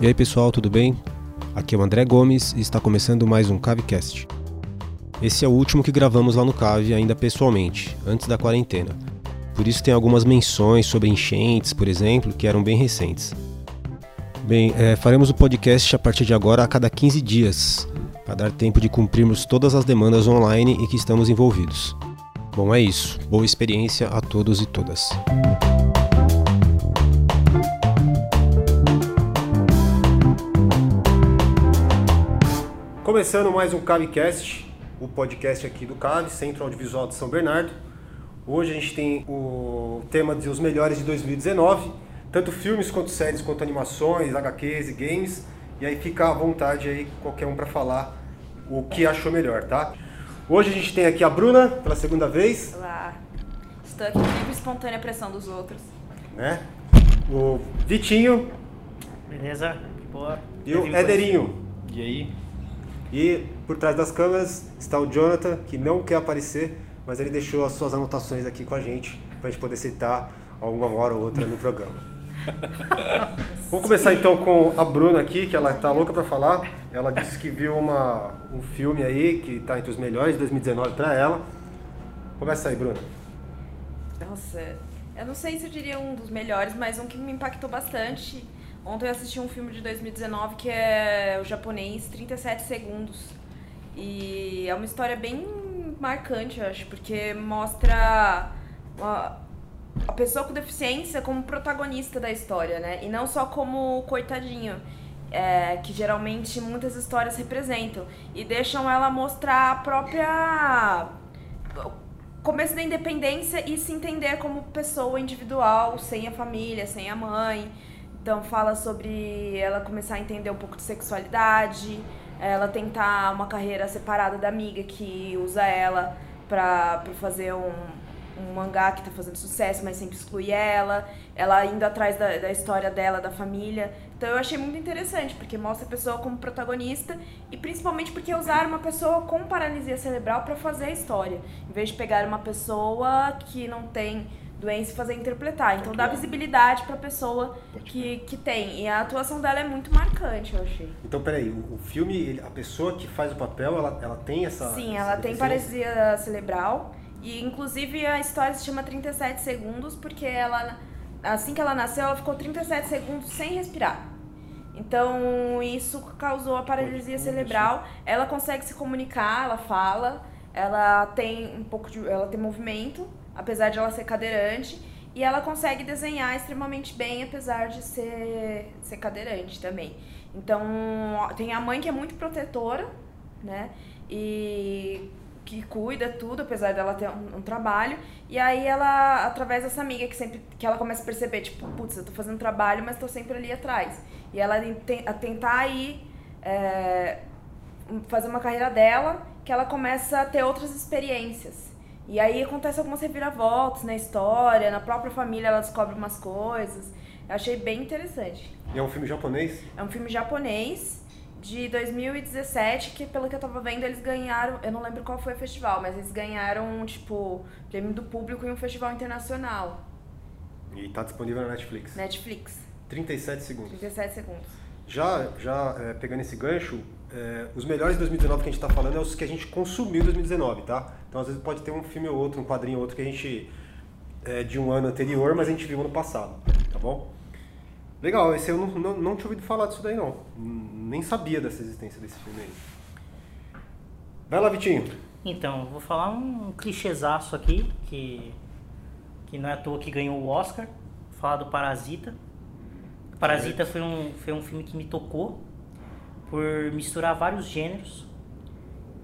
E aí pessoal, tudo bem? Aqui é o André Gomes e está começando mais um Cavecast. Esse é o último que gravamos lá no Cave, ainda pessoalmente, antes da quarentena. Por isso tem algumas menções sobre enchentes, por exemplo, que eram bem recentes. Bem, é, faremos o podcast a partir de agora a cada 15 dias, para dar tempo de cumprirmos todas as demandas online em que estamos envolvidos. Bom, é isso. Boa experiência a todos e todas. Começando mais um Cavecast, o podcast aqui do Cave, Centro Audiovisual de São Bernardo. Hoje a gente tem o tema de os melhores de 2019, tanto filmes quanto séries, quanto animações, HQs e games. E aí fica à vontade aí qualquer um para falar o que achou melhor, tá? Hoje a gente tem aqui a Bruna pela segunda vez, Olá. Estou aqui por espontânea pressão dos outros. né? O Vitinho Beleza? Que boa. e o Ederinho. E aí? E por trás das câmeras está o Jonathan, que não quer aparecer, mas ele deixou as suas anotações aqui com a gente, para a gente poder citar alguma hora ou outra no programa. Vamos começar então com a Bruna aqui, que ela tá louca para falar. Ela disse que viu uma, um filme aí que está entre os melhores de 2019 para ela. Começa aí, Bruna. Nossa, eu não sei se eu diria um dos melhores, mas um que me impactou bastante. Ontem eu assisti um filme de 2019 que é o japonês 37 segundos. E é uma história bem marcante, eu acho, porque mostra a pessoa com deficiência como protagonista da história, né? E não só como coitadinho, é, que geralmente muitas histórias representam. E deixam ela mostrar a própria começo da independência e se entender como pessoa individual, sem a família, sem a mãe. Então fala sobre ela começar a entender um pouco de sexualidade, ela tentar uma carreira separada da amiga que usa ela pra, pra fazer um, um mangá que tá fazendo sucesso, mas sempre exclui ela, ela indo atrás da, da história dela, da família. Então eu achei muito interessante, porque mostra a pessoa como protagonista e principalmente porque usaram uma pessoa com paralisia cerebral para fazer a história, em vez de pegar uma pessoa que não tem doença e fazer interpretar. Então dá visibilidade pra pessoa que, que tem. E a atuação dela é muito marcante, eu achei. Então, peraí, o, o filme, ele- a pessoa que faz o papel, ela, ela tem essa. Sim, essa ela tem paralisia cerebral. E inclusive a história se chama 37 segundos, porque ela assim que ela nasceu, ela ficou 37 segundos sem respirar. Então isso causou a paralisia cerebral. Ela consegue se comunicar, ela fala, ela tem um pouco de. ela tem movimento, apesar de ela ser cadeirante. E ela consegue desenhar extremamente bem, apesar de ser, ser cadeirante também. Então, tem a mãe que é muito protetora, né? E que cuida tudo, apesar dela ter um, um trabalho. E aí ela, através dessa amiga que sempre que ela começa a perceber, tipo, putz, eu tô fazendo trabalho, mas tô sempre ali atrás. E ela a tentar aí é, fazer uma carreira dela, que ela começa a ter outras experiências. E aí acontece algumas reviravoltas na história, na própria família ela descobre umas coisas. Eu achei bem interessante. E é um filme japonês? É um filme japonês de 2017, que pelo que eu tava vendo, eles ganharam, eu não lembro qual foi o festival, mas eles ganharam, tipo, prêmio do público em um festival internacional. E tá disponível na Netflix. Netflix, 37 segundos. 37 segundos. Já, já é, pegando esse gancho, é, os melhores de 2019 que a gente tá falando é os que a gente consumiu em 2019, tá? Então às vezes pode ter um filme ou outro, um quadrinho ou outro que a gente. É, de um ano anterior, mas a gente viu ano passado, tá bom? Legal, esse eu não, não, não tinha ouvido falar disso daí não. Nem sabia dessa existência desse filme aí. Vai lá, Vitinho. Então, vou falar um clichêzaço aqui, que, que não é à toa que ganhou o Oscar. Vou falar do Parasita. Parasita foi um, foi um filme que me tocou por misturar vários gêneros.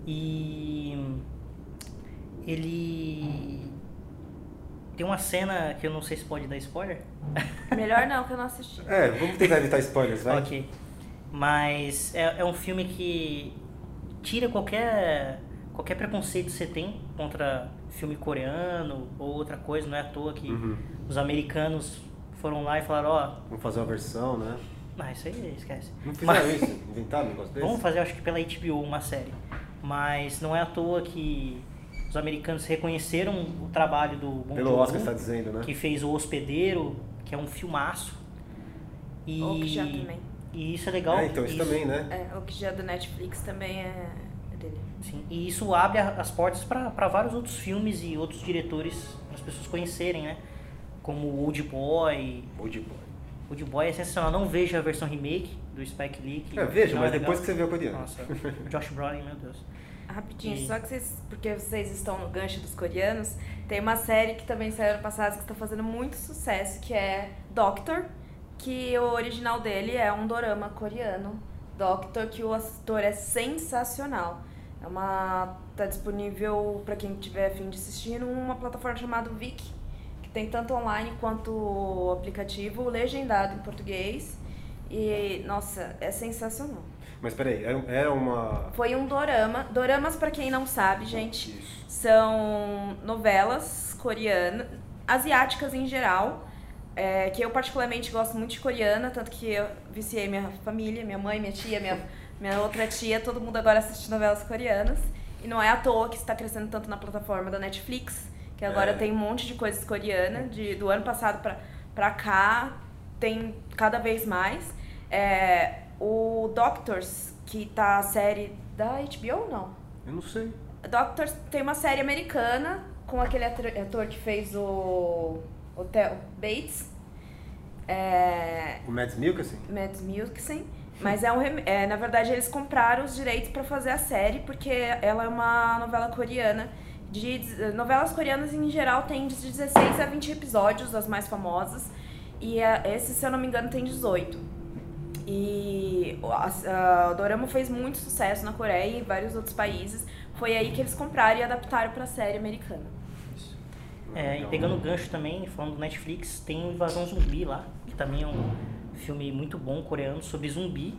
E ele tem uma cena que eu não sei se pode dar spoiler. Melhor não, que eu não assisti. É, vamos tentar evitar spoilers, vai. Ok. Mas é, é um filme que tira qualquer, qualquer preconceito que você tem contra filme coreano ou outra coisa. Não é à toa que Uhum. os americanos foram lá e falaram, ó, Vamos fazer uma versão, né? Não, isso aí esquece. Não fizeram Mas- isso? Inventaram um negócio desse? Vamos fazer, acho que pela HBO, uma série. Mas não é à toa que os americanos reconheceram o trabalho do Bong Pelo Oscar você tá dizendo, né? que fez O Hospedeiro, que é um filmaço. E, Ou que já também. E isso é legal. É, então isso, também, né? É, o que já do Netflix também é, é dele. Sim, e isso abre as portas para vários outros filmes e outros diretores para as pessoas conhecerem, né? Como o Old Boy. Old Boy. Old Boy é sensacional. Não veja a versão remake do Spike Lee. que É, veja, não mas é depois que você vê o coreano. Nossa, o Josh Brolin, meu Deus. Rapidinho, E- só que vocês, porque vocês estão no gancho dos coreanos, tem uma série que também saiu ano passado que está fazendo muito sucesso, que é Doctor, que o original dele é um dorama coreano. Doctor, que o ator é sensacional. É uma tá disponível para quem tiver afim de assistir numa plataforma chamada Viki, tem tanto online quanto aplicativo legendado em português. E nossa, é sensacional. Mas peraí, era, era uma. Foi um dorama. Doramas, pra quem não sabe, gente, Isso. são novelas coreanas, asiáticas em geral, é, que eu particularmente gosto muito de coreana, tanto que eu viciei minha família, minha mãe, minha tia, minha, minha outra tia, todo mundo agora assiste novelas coreanas. E não é à toa que está crescendo tanto na plataforma da Netflix, que agora É. tem um monte de coisas coreanas, de, do ano passado pra, pra cá, tem cada vez mais. É, o Doctors, que tá a série da HBO, não? Eu não sei. Doctors tem uma série americana com aquele ator, ator que fez o Hotel Bates, é, O Mads Mikkelsen? Mads Mikkelsen, mas é um rem- é, na verdade eles compraram os direitos para fazer a série porque ela é uma novela coreana. De, novelas coreanas em geral tem de 16 a 20 episódios, as mais famosas, e a- esse, se eu não me engano, tem 18. E o- Dorama fez muito sucesso na Coreia e em vários outros países. Foi aí que eles compraram e adaptaram para a série americana. É, e pegando o gancho também, falando do Netflix, tem o Invasão Zumbi lá, que também é um filme muito bom coreano sobre zumbi.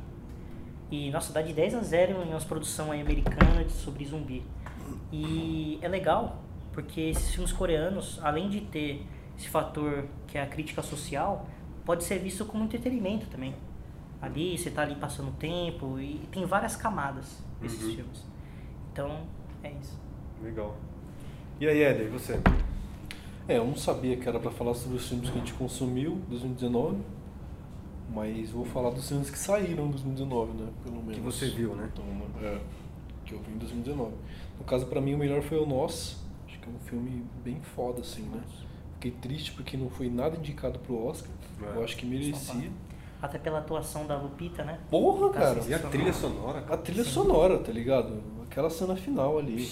E, nossa, dá de 10 a 0 em umas produção aí americana de- sobre zumbi. E é legal, porque esses filmes coreanos, além de ter esse fator que é a crítica social, pode ser visto como entretenimento também. Ali, você tá ali passando tempo e tem várias camadas esses Uhum. filmes. Então, é isso. Legal. E aí, Éder, e você? É, eu não sabia que era pra falar sobre os filmes que a gente consumiu em 2019, mas vou falar dos filmes que saíram em 2019, né? Pelo menos. você viu, né? Então, é, que eu vi em 2019. No caso, pra mim, o melhor foi o Nós. Acho que é um filme bem foda, assim, né? Fiquei triste porque não foi nada indicado pro Oscar. É. Eu acho que merecia. Até pela atuação da Lupita, né? Porra, Tá cara! E a trilha sonora? A trilha sonora, tá ligado? Aquela cena final ali.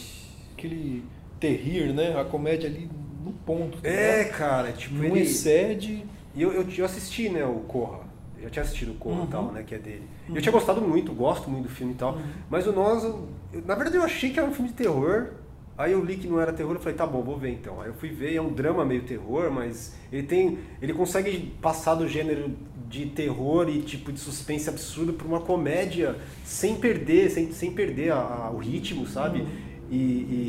Aquele terrir, né? A comédia ali no ponto. tá É, cara, tipo, Não ele... excede. E eu, eu, eu assisti, né, o Corra. Eu tinha assistido o Corra Uhum. e tal, né, que é dele. E Eu tinha gostado muito, gosto muito do filme e tal. Mas o Nós, eu- na verdade eu achei que era um filme de terror. Aí eu li que não era terror, eu falei, tá bom, vou ver então. Aí eu fui ver, é um drama meio terror, mas ele tem. Ele consegue passar do gênero de terror e tipo de suspense absurdo para uma comédia sem perder, sem, sem perder a- a- o ritmo, sabe? E,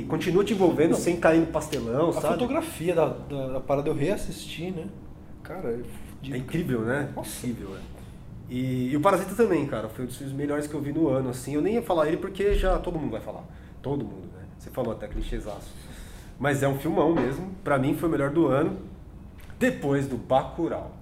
e continua te envolvendo Não. sem cair no pastelão, A sabe? fotografia da, da, da parada eu reassisti, né? Cara, é fudido. É incrível, né? Nossa. Incrível, é. E, e o Parasita também, cara, foi um dos filmes melhores que eu vi no ano, assim. Eu nem ia falar ele porque já todo mundo vai falar. Todo mundo, né? Você falou até clichêzaço. Mas é um filmão mesmo. Pra mim foi o melhor do ano. Depois do Bacurau.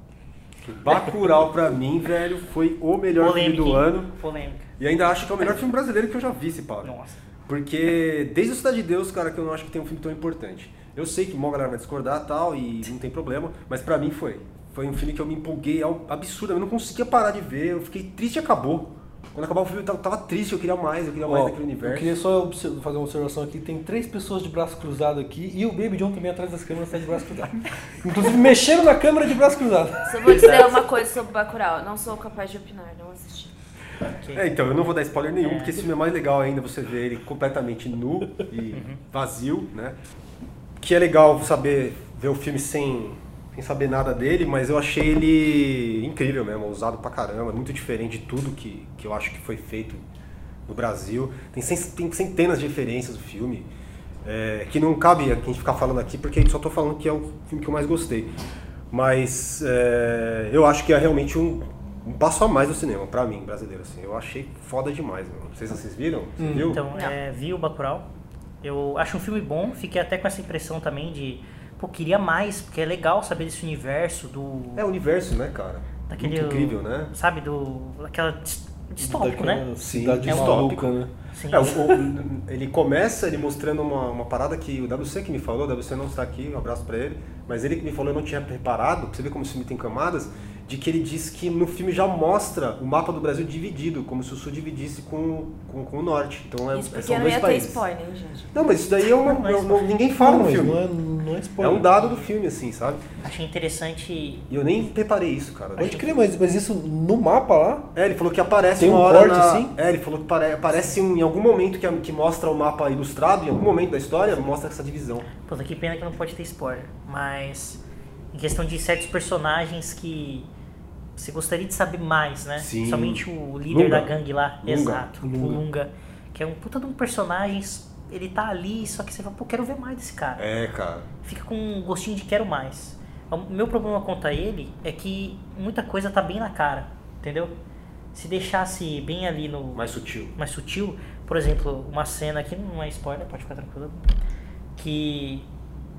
O Bacurau pra mim, velho, foi o melhor Polêmica. filme do ano. Polêmica. E ainda acho que é o melhor filme brasileiro que eu já vi, se paga. Nossa. Porque desde o Cidade de Deus, cara, que eu não acho que tem um filme tão importante. Eu sei que uma galera vai discordar e tal, e não tem problema, mas pra mim foi. Foi um filme que eu me empolguei ao- absurdamente, eu não conseguia parar de ver, eu fiquei triste e acabou. Quando acabou o filme eu tava, tava triste, eu queria mais, eu queria mais Ó, daquele eu universo. queria só fazer uma observação aqui. Tem três pessoas de braço cruzado aqui e o Baby John também atrás das câmeras está de braço cruzado. Inclusive mexendo na câmera de braço cruzado. Só vou dizer uma coisa sobre Bacurau. Não sou capaz de opinar, não assisti. É, então, eu não vou dar spoiler nenhum, É. porque esse filme é mais legal ainda, você vê ele completamente nu e vazio, né? Que é legal saber ver o filme sem, sem saber nada dele, mas eu achei ele incrível mesmo, usado pra caramba, muito diferente de tudo que, que eu acho que foi feito no Brasil. Tem, tem centenas de referências do filme, é, que não cabe a gente ficar falando aqui, porque a gente só tô falando que é o filme que eu mais gostei. Mas é, eu acho que é realmente um, um passo a mais do cinema, pra mim, brasileiro. Assim. Eu achei foda demais, sei se vocês viram. Você viu? Então, é, vi o Bacurau. Eu acho um filme bom, fiquei até com essa impressão também de, pô, queria mais, porque é legal saber desse universo do É o universo, né, cara? daquele. Muito incrível, né? Sabe, do. daquela. dis- distópico, Daquela né? Cidade Sim, é maluca, né? Sim. É, o- o- ele começa ele mostrando uma, uma parada que o WC que me falou, o WC não está aqui, um abraço pra ele, mas ele que me falou, eu não tinha reparado, pra você ver como esse filme tem camadas, de que ele diz que no filme já mostra o mapa do Brasil dividido, como se o sul dividisse com, com, com o norte. Então é, Isso porque são não dois ia ter países. spoiler, hein, gente? Não, mas isso daí é uma, Não, não- ninguém fala Não, no filme. não é, não é É spoiler. um dado do filme, assim, sabe? Achei interessante. E eu nem reparei isso, cara. Pode crer, mas, mas isso no mapa lá? É, ele falou que aparece Tem um uma hora corte, na... assim? É, ele falou que pare- aparece um- em algum momento que, que mostra o mapa ilustrado, em algum momento da história, mostra essa divisão. Pô, que pena que não pode ter spoiler. Mas. Em questão de certos personagens que. Você gostaria de saber mais, né? Sim. Somente o líder Lunga. da gangue lá. Lunga. Exato. Lunga. O Lunga. Que é um puta de um personagem. Ele tá ali, só que você fala, pô, quero ver mais desse cara. É, cara. Fica com um gostinho de quero mais. O meu problema quanto a ele é que muita coisa tá bem na cara, entendeu? Se deixasse bem ali no. Mais sutil. mais sutil, por exemplo, uma cena aqui, não é spoiler, pode ficar tranquilo, que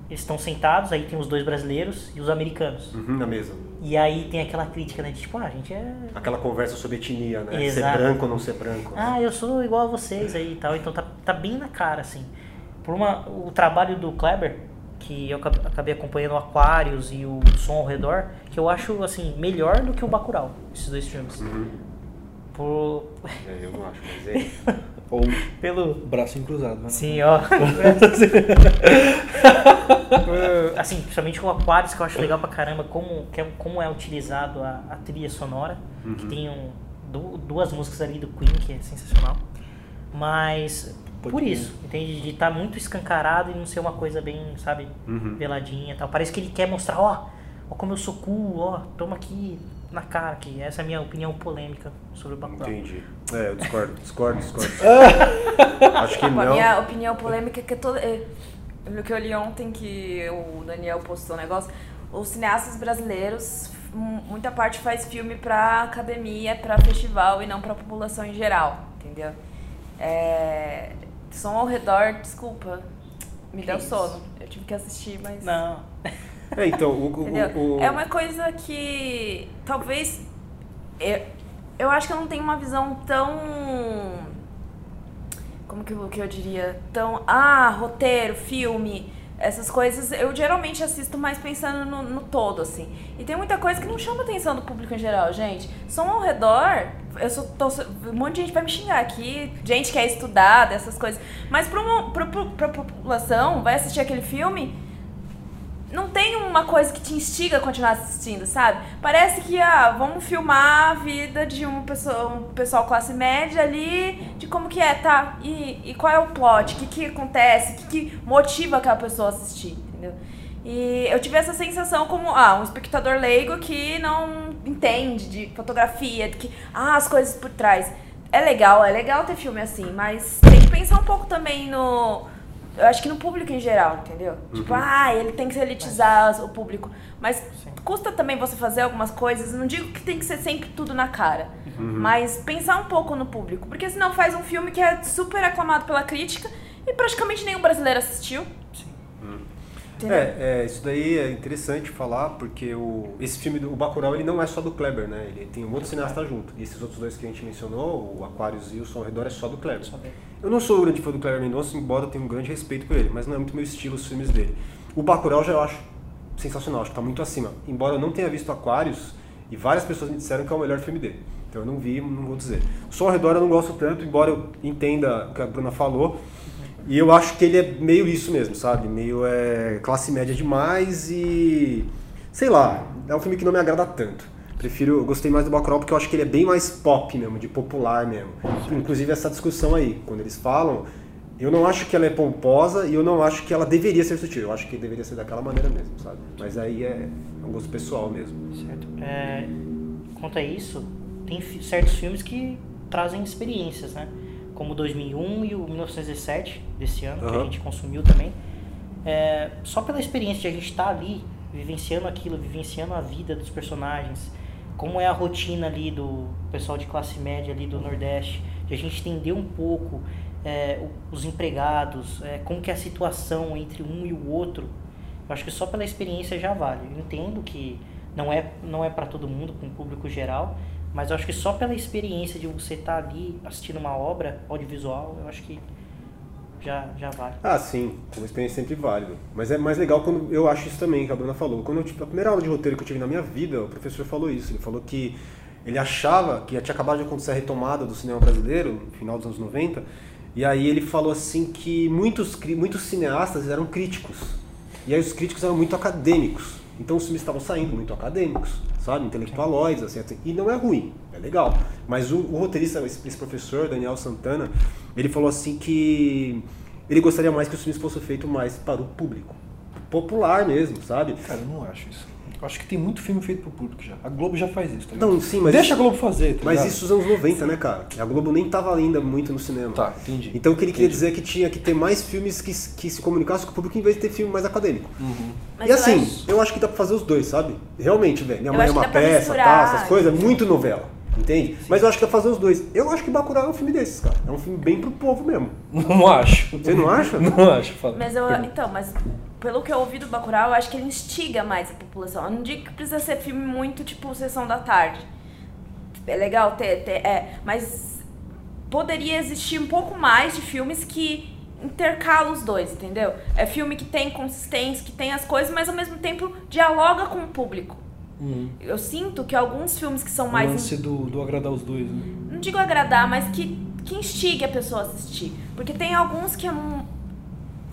estão sentados, aí tem os dois brasileiros e os americanos. Uhum, na mesa. E aí tem aquela crítica, né, de tipo, ah, a gente é... Aquela conversa sobre etnia, né? Exato. Ser branco ou não ser branco. né? Ah, eu sou igual a vocês aí e tal, então tá, tá bem na cara, assim. Por uma, o trabalho do Kleber, que eu acab- acabei acompanhando o Aquarius e o Som ao Redor, que eu acho, assim, melhor do que o Bacurau, esses dois filmes. Uhum. Por... É, eu não acho, mas é. Ou Pelo... braço cruzado, né? Sim, ó. assim, principalmente o Aquarius, que eu acho legal pra caramba, como, que é, como é utilizado a, a trilha sonora, que tem um, du- duas músicas ali do Queen, que é sensacional. Mas, Pode por isso, entende? De estar muito escancarado e não ser uma coisa bem, sabe, Uhum. veladinha e tal. Parece que ele quer mostrar, ó, ó como eu sou cool, ó, toma aqui na cara, aqui. Essa é a minha opinião polêmica sobre o Bacurau. Entendi. É, eu discordo, discordo, discordo. acho que Tipo, a não. minha opinião polêmica é que toda. é, O que eu li ontem que o Daniel postou um negócio, os cineastas brasileiros, muita parte faz filme pra academia, pra festival e não pra população em geral, entendeu? É, som ao redor, desculpa, me Que deu isso? sono. Eu tive que assistir, mas. Não. É, então, o, o- o- É uma coisa que talvez. Eu, eu acho que eu não tenho uma visão tão. Como que eu, que eu diria? Tão. Ah, roteiro, filme, essas coisas. Eu geralmente assisto mais pensando no, no todo, assim. E tem muita coisa que não chama atenção do público em geral, gente. Som ao redor. Eu sou, tô- um monte de gente vai me xingar aqui, gente que é estudada, essas coisas. Mas pra, uma, pra, pra, pra população, vai assistir aquele filme, não tem uma coisa que te instiga a continuar assistindo, sabe? Parece que, ah, vamos filmar a vida de uma pessoa, um pessoal classe média ali, de como que é, tá? E, e qual é o plot? O que, que acontece? O que, que motiva aquela pessoa a assistir, entendeu? E eu tive essa sensação como, ah, um espectador leigo que não entende de fotografia, de que, ah, as coisas por trás. É legal, é legal ter filme assim, mas tem que pensar um pouco também no. Eu acho que no público em geral, entendeu? Tipo, ah, ele tem que elitizar o público. Mas custa também você fazer algumas coisas. Não digo que tem que ser sempre tudo na cara. Mas pensar um pouco no público. Porque senão faz um filme que é super aclamado pela crítica e praticamente nenhum brasileiro assistiu. Entendeu? É, é, isso daí é interessante falar, porque o, esse filme do o Bacurau, ele não é só do Kleber, né? Ele tem um outro cineasta junto. E esses outros dois que a gente mencionou, o Aquarius e o Som ao Redor, é só do Kleber. Eu não sou grande fã do Kleber Mendonça, embora eu tenha um grande respeito por ele, mas não é muito meu estilo os filmes dele. O Bacurau já eu acho sensacional, acho que tá muito acima. Embora eu não tenha visto Aquarius, e várias pessoas me disseram que é o melhor filme dele. Então eu não vi, não vou dizer. Som ao Redor eu não gosto tanto, embora eu entenda o que a Bruna falou. E eu acho que ele é meio isso mesmo, sabe? Meio é, classe média demais e. Sei lá, é um filme que não me agrada tanto. Prefiro, eu gostei mais do Bacurau porque eu acho que ele é bem mais pop mesmo, de popular mesmo. Inclusive essa discussão aí, quando eles falam, eu não acho que ela é pomposa e eu não acho que ela deveria ser sutil. Eu acho que deveria ser daquela maneira mesmo, sabe? Mas aí é um gosto pessoal mesmo. Certo. É, quanto a isso, tem certos filmes que trazem experiências, né? Como o 2001 e o 1917 desse ano, que a gente consumiu também. É, só pela experiência de a gente estar ali, vivenciando aquilo, vivenciando a vida dos personagens, como é a rotina ali do pessoal de classe média ali do Nordeste, de a gente entender um pouco é, os empregados, é, como que é a situação entre um e o outro. Eu acho que só pela experiência já vale. Eu entendo que Não é, não é para todo mundo, com o público geral, mas eu acho que só pela experiência de você estar tá ali assistindo uma obra audiovisual, eu acho que já, já vale. Ah, sim, uma experiência sempre válida. Mas é mais legal quando eu acho isso também, que a Bruna falou. Quando eu, tipo, a primeira aula de roteiro que eu tive na minha vida, o professor falou isso. Ele falou que ele achava que tinha acabado de acontecer a retomada do cinema brasileiro, no final dos anos 90, e aí ele falou assim que muitos, muitos cineastas eram críticos. E aí os críticos eram muito acadêmicos. Então os filmes estavam saindo muito acadêmicos, sabe? Intelectualóides, assim, assim. E não é ruim, é legal. Mas o, o roteirista, esse, esse, professor, Daniel Santana, ele falou assim que ele gostaria mais que os filmes fossem feitos mais para o público. Popular mesmo, sabe? Cara, eu não acho isso. Eu acho que tem muito filme feito pro público já. A Globo já faz isso, tá Não, sim, mas. Deixa a Globo fazer, tá Mas isso nos anos 90, né, cara? A Globo nem tava ainda muito no cinema. Tá, entendi. Então o que ele queria dizer é que tinha que ter mais filmes que, que se comunicassem com o público em vez de ter filme mais acadêmico. Uhum. e assim, eu acho... eu acho... que dá pra fazer os dois, sabe? Realmente, velho. Minha eu mãe é uma peça, tá, essas coisas, é muito novela. Entende? Mas eu acho que dá pra fazer os dois. Eu acho que Bacurau é um filme desses, cara. É um filme bem pro povo mesmo. Não acho. Você não acha? Não acho, fala. Mas eu, então, mas pelo que eu ouvi do Bacurau, eu acho que ele instiga mais a população. Eu não digo que precisa ser filme muito tipo Sessão da Tarde. É legal ter, ter é, mas poderia existir um pouco mais de filmes que intercalam os dois, entendeu? É filme que tem consistência, que tem as coisas, mas ao mesmo tempo dialoga com o público. Uhum. Eu sinto que alguns filmes que são mais. O lance do, do agradar os dois, né? Não digo agradar, mas que, que instigue a pessoa a assistir. Porque tem alguns que é.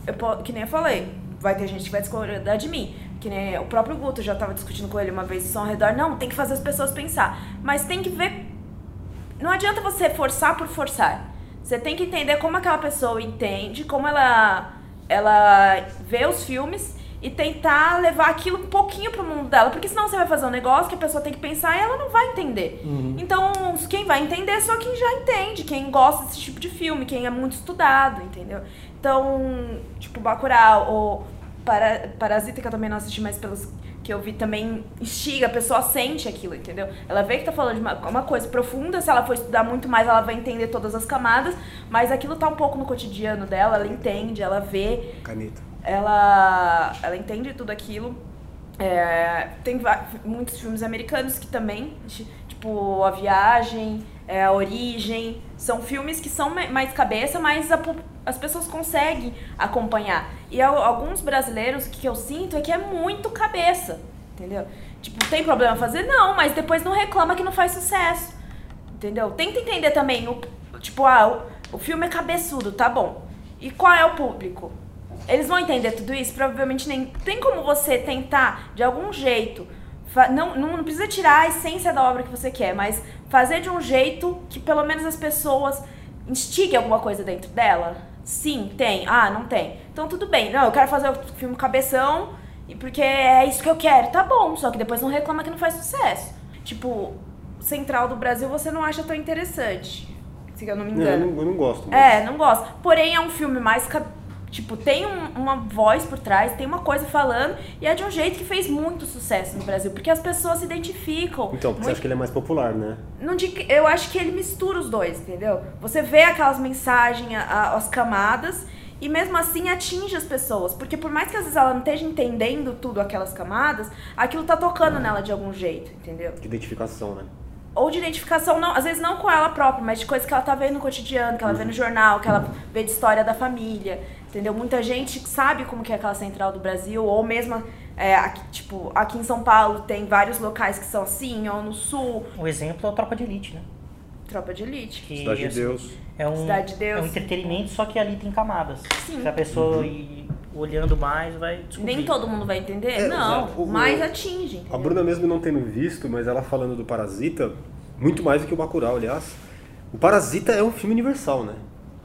Eu, que nem eu falei, vai ter gente que vai discordar de mim. Que nem o próprio Guto já estava discutindo com ele uma vez som ao redor. Não, tem que fazer as pessoas pensar. Mas tem que ver. Não adianta você forçar por forçar. Você tem que entender como aquela pessoa entende, como ela, ela vê os filmes e tentar levar aquilo um pouquinho pro mundo dela. Porque senão você vai fazer um negócio que a pessoa tem que pensar e ela não vai entender. Uhum. Então, quem vai entender é só quem já entende, quem gosta desse tipo de filme, quem é muito estudado, entendeu? Então, tipo, Bacurau ou para, Parasita, que eu também não assisti, mas pelos que eu vi também instiga, a pessoa sente aquilo, entendeu? Ela vê que tá falando de uma, uma, coisa profunda, se ela for estudar muito mais, ela vai entender todas as camadas, mas aquilo tá um pouco no cotidiano dela, ela entende, ela vê. Caneta ela, ela entende tudo aquilo. É, tem muitos filmes americanos que também, tipo A Viagem, é, A Origem, são filmes que são mais cabeça, mas a, as pessoas conseguem acompanhar. E alguns brasileiros, o que eu sinto é que é muito cabeça, entendeu? Tipo, tem problema fazer? Não, mas depois não reclama que não faz sucesso, entendeu? Tenta entender também, o, tipo, ah, o, o filme é cabeçudo, tá bom. E qual é o público? Eles vão entender tudo isso? Provavelmente nem. Tem como você tentar, de algum jeito, não, não, não, precisa tirar a essência da obra que você quer, mas fazer de um jeito que pelo menos as pessoas instiguem alguma coisa dentro dela? Sim, tem. Ah, não tem. Então tudo bem. Não, eu quero fazer o filme cabeção porque é isso que eu quero. Tá bom, só que depois não reclama que não faz sucesso. Tipo, Central do Brasil você não acha tão interessante. Se eu não me engano. eu, não, eu não gosto. Mas... É, não gosto. Porém, é um filme mais Tipo, tem um, uma voz por trás, tem uma coisa falando, e é de um jeito que fez muito sucesso no Brasil, porque as pessoas se identificam. Então, porque muito... você acha que ele é mais popular, né? Não digo, eu acho que ele mistura os dois, entendeu? Você vê aquelas mensagens, as camadas, e mesmo assim atinge as pessoas. Porque por mais que às vezes ela não esteja entendendo tudo aquelas camadas, aquilo tá tocando nela de algum jeito, entendeu? De identificação, né? ou de identificação, não, às vezes não com ela própria, mas de coisas que ela tá vendo no cotidiano, que ela vê no jornal, que ela vê de história da família, entendeu? Muita gente sabe como que é aquela central do Brasil, ou mesmo é, aqui, tipo, aqui em São Paulo tem vários locais que são assim, ou no sul. O exemplo é o Tropa de Elite, né? Tropa de Elite. Que, Cidade de assim, Deus. É um, Cidade de Deus. É um entretenimento, só que ali tem camadas. Sim. Se a pessoa uhum. ir olhando mais vai descobrir. Nem todo mundo vai entender? É, não, o, mas atinge. Entendeu? A Bruna mesmo não tendo visto, mas ela falando do Parasita, muito mais do que o Bacurau, aliás. O Parasita é um filme universal, né?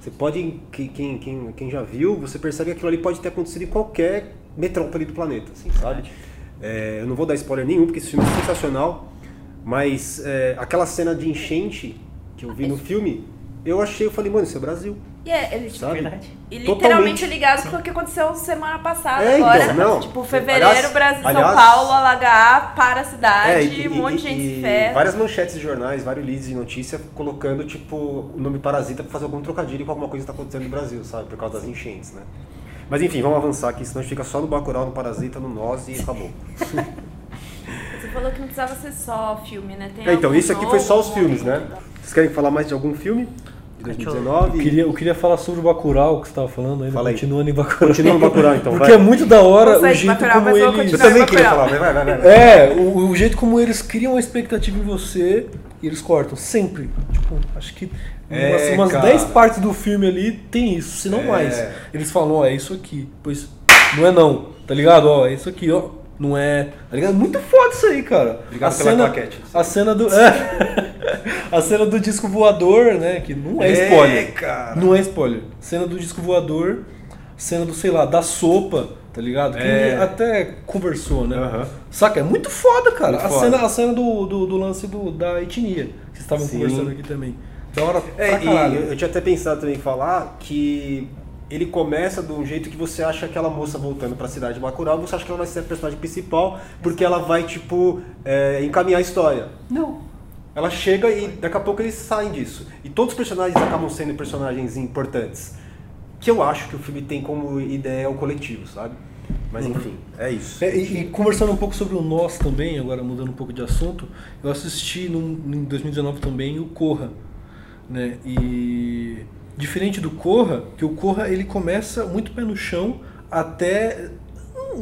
Você pode, quem, quem, quem já viu, você percebe que aquilo ali pode ter acontecido em qualquer metrópole do planeta, assim, sabe? É, eu não vou dar spoiler nenhum, porque esse filme é sensacional, mas é, aquela cena de enchente que eu vi no filme, eu achei, eu falei, mano, isso é Brasil. E é, ele, tipo, sabe? E literalmente Totalmente. ligado com o que aconteceu semana passada. É, agora, então, não. tipo, fevereiro, aliás, Brasil, aliás, São Paulo, alagar para a cidade, é, e, um monte de gente se ferra. Várias manchetes de jornais, vários leads de notícia colocando, tipo, o nome parasita para fazer algum trocadilho com alguma coisa que está acontecendo no Brasil, sabe? Por causa das enchentes, né? Mas enfim, vamos avançar aqui, senão a gente fica só no Bacurau, no Parasita, no Nós e acabou. falou que não precisava ser só filme, né? Tem É, então, esse aqui foi só os novo, filmes, né? Vocês querem falar mais de algum filme? De Deixa eu- 2019? Eu queria, eu queria falar sobre o Bacurau que você estava falando ainda, Fala aí. continuando em Bacurau. Continua no Bacurau, então, Porque vai. é muito da hora sei o de jeito Bacurau, como eles... Eu também queria falar, vai, vai, vai. vai. É, o, o jeito como eles criam uma expectativa em você e eles cortam, sempre. Tipo, acho que É, umas, umas cara. 10 partes do filme ali tem isso, se não É. mais. Eles falam, ó, é isso aqui. Pois não é não, tá ligado? Ó, é isso aqui, ó. Não é. Tá ligado? Muito foda isso aí, cara. Obrigado a cena, claquete. A cena do. É, a cena do disco voador, né? Que não é, É, spoiler. cara. Não é spoiler. Cena do disco voador, cena do, sei lá, da sopa, tá ligado? Que É. até conversou, né? Aham. Saca? É muito foda, cara. Muito a, foda. Cena, a cena do, do, do lance do, da etnia, que vocês estavam Sim. conversando aqui também. Da hora É, e eu tinha até pensado também em falar que ele começa de um jeito que você acha aquela moça voltando pra cidade de Bacurau, você acha que ela vai ser a personagem principal, porque ela vai, tipo, é, encaminhar a história. Não. Ela chega e daqui a pouco eles saem disso. E todos os personagens acabam sendo personagens importantes. Que eu acho que o filme tem como ideia o coletivo, sabe? Mas enfim, é isso. É, e, e conversando um pouco sobre o Nós também, agora mudando um pouco de assunto, eu assisti num- em 2019 também o Corra, né? E diferente do Corra, que o Corra ele começa muito pé no chão até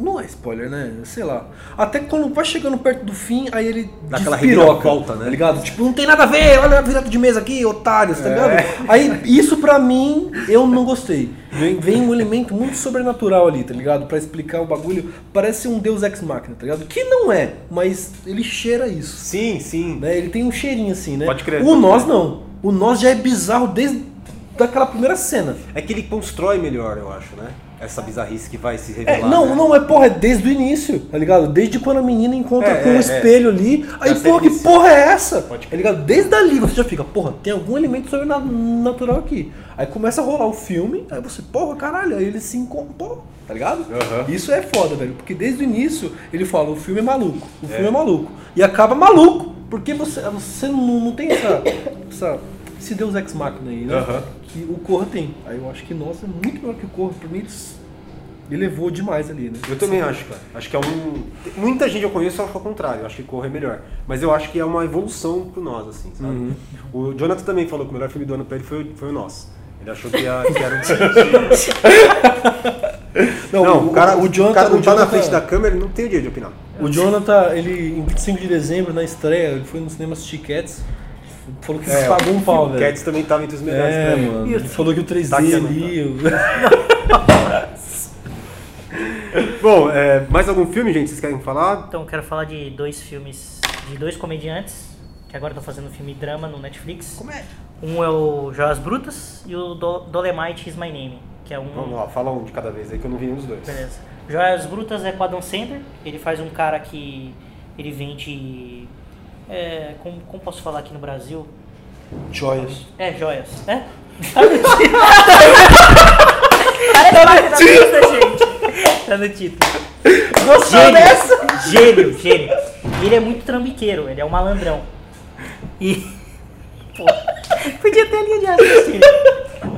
não é spoiler, né? Sei lá. Até quando vai chegando perto do fim, aí ele Dá aquela despiroca, reviravolta, né? Ligado? Tipo, não tem nada a ver, olha a virada de mesa aqui, otários, tá ligado? Aí isso pra mim, eu não gostei. Vem, vem um elemento muito sobrenatural ali, tá ligado? Pra explicar o bagulho. Parece um Deus Ex Machina, tá ligado? Que não é, mas ele cheira isso. Sim, sim. Né? Ele tem um cheirinho assim, né? Pode crer, O Nós não. O Nós já é bizarro desde daquela primeira cena. É que ele constrói melhor, eu acho, né? Essa bizarrice que vai se É, revelar. não, né? não, é porra, é desde o início, tá ligado? Desde quando a menina encontra É, com um é, espelho ali, aí, Essa porra, que porra é essa? Pode Tá ligado? Desde ali você já fica, porra, tem algum elemento sobrenatural aqui. Aí começa a rolar o filme, aí você, porra, caralho, aí eles se encontram, tá ligado? Aham. Isso é foda, velho, porque desde o início ele fala, o filme é maluco, o filme é maluco. E acaba maluco, porque você, você não, não tem essa, essa, esse Deus Ex Machina aí, né? Que o Corra tem. Aí eu acho que, nossa, é muito melhor que o Corra. Pra mim, eles elevou demais ali, né? Eu também acho, cara. Acho que é um. Muita gente eu conheço acha o contrário, eu acho que Corra é melhor. Mas eu acho que é uma evolução pro nós, assim, sabe? Uhum. O Jonathan também falou que o melhor filme do ano pra ele foi, o- foi o Nós. Ele achou que, ia, que era Não, Não, o cara, o Jonathan, cara não o tá na Jonathan- frente da câmera, ele não tem o direito de opinar. O Jonathan, ele, em 25 de dezembro, na estreia, ele foi no cinema assistir Cats. Falou que É, pagou um pau, O velho. Cats também tava entre os melhores É, mano. Ele falou que o 3D Tá ali. Bom, é, mais algum filme, gente? Vocês querem falar? Então eu quero falar de dois filmes, de dois comediantes, que agora estão fazendo filme drama no Netflix. Um é o Joias Brutas e o Do Dolemite Is My Name, que é um... Vamos lá, fala um de cada vez aí que eu não vi nenhum dos dois. Beleza. Joias Brutas é com Adam Sandler. Ele faz um cara que ele vende. É, como, como posso falar aqui no Brasil? Joias. É, joias. É? Parece máquina bruta, gente. Tá no título. Gostou Gênio, dessa? gênio, gênio. Ele é muito trambiqueiro, ele é um malandrão. E. Pô, podia ter linha de raciocínio.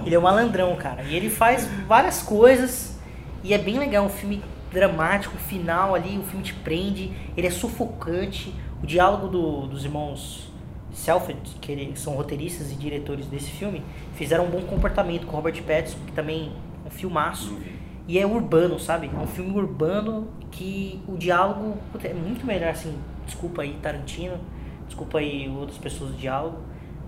Ele é um malandrão, cara. E ele faz várias coisas. E é bem legal, um filme dramático, o final ali, o filme te prende, ele é sufocante. O diálogo do- dos irmãos Selfred, que eles são roteiristas e diretores desse filme, fizeram um bom comportamento com o Robert Pattinson, que também é um filmaço. E é urbano, sabe? É um filme urbano que o diálogo é muito melhor, assim. Desculpa aí, Tarantino. Desculpa aí outras pessoas do diálogo.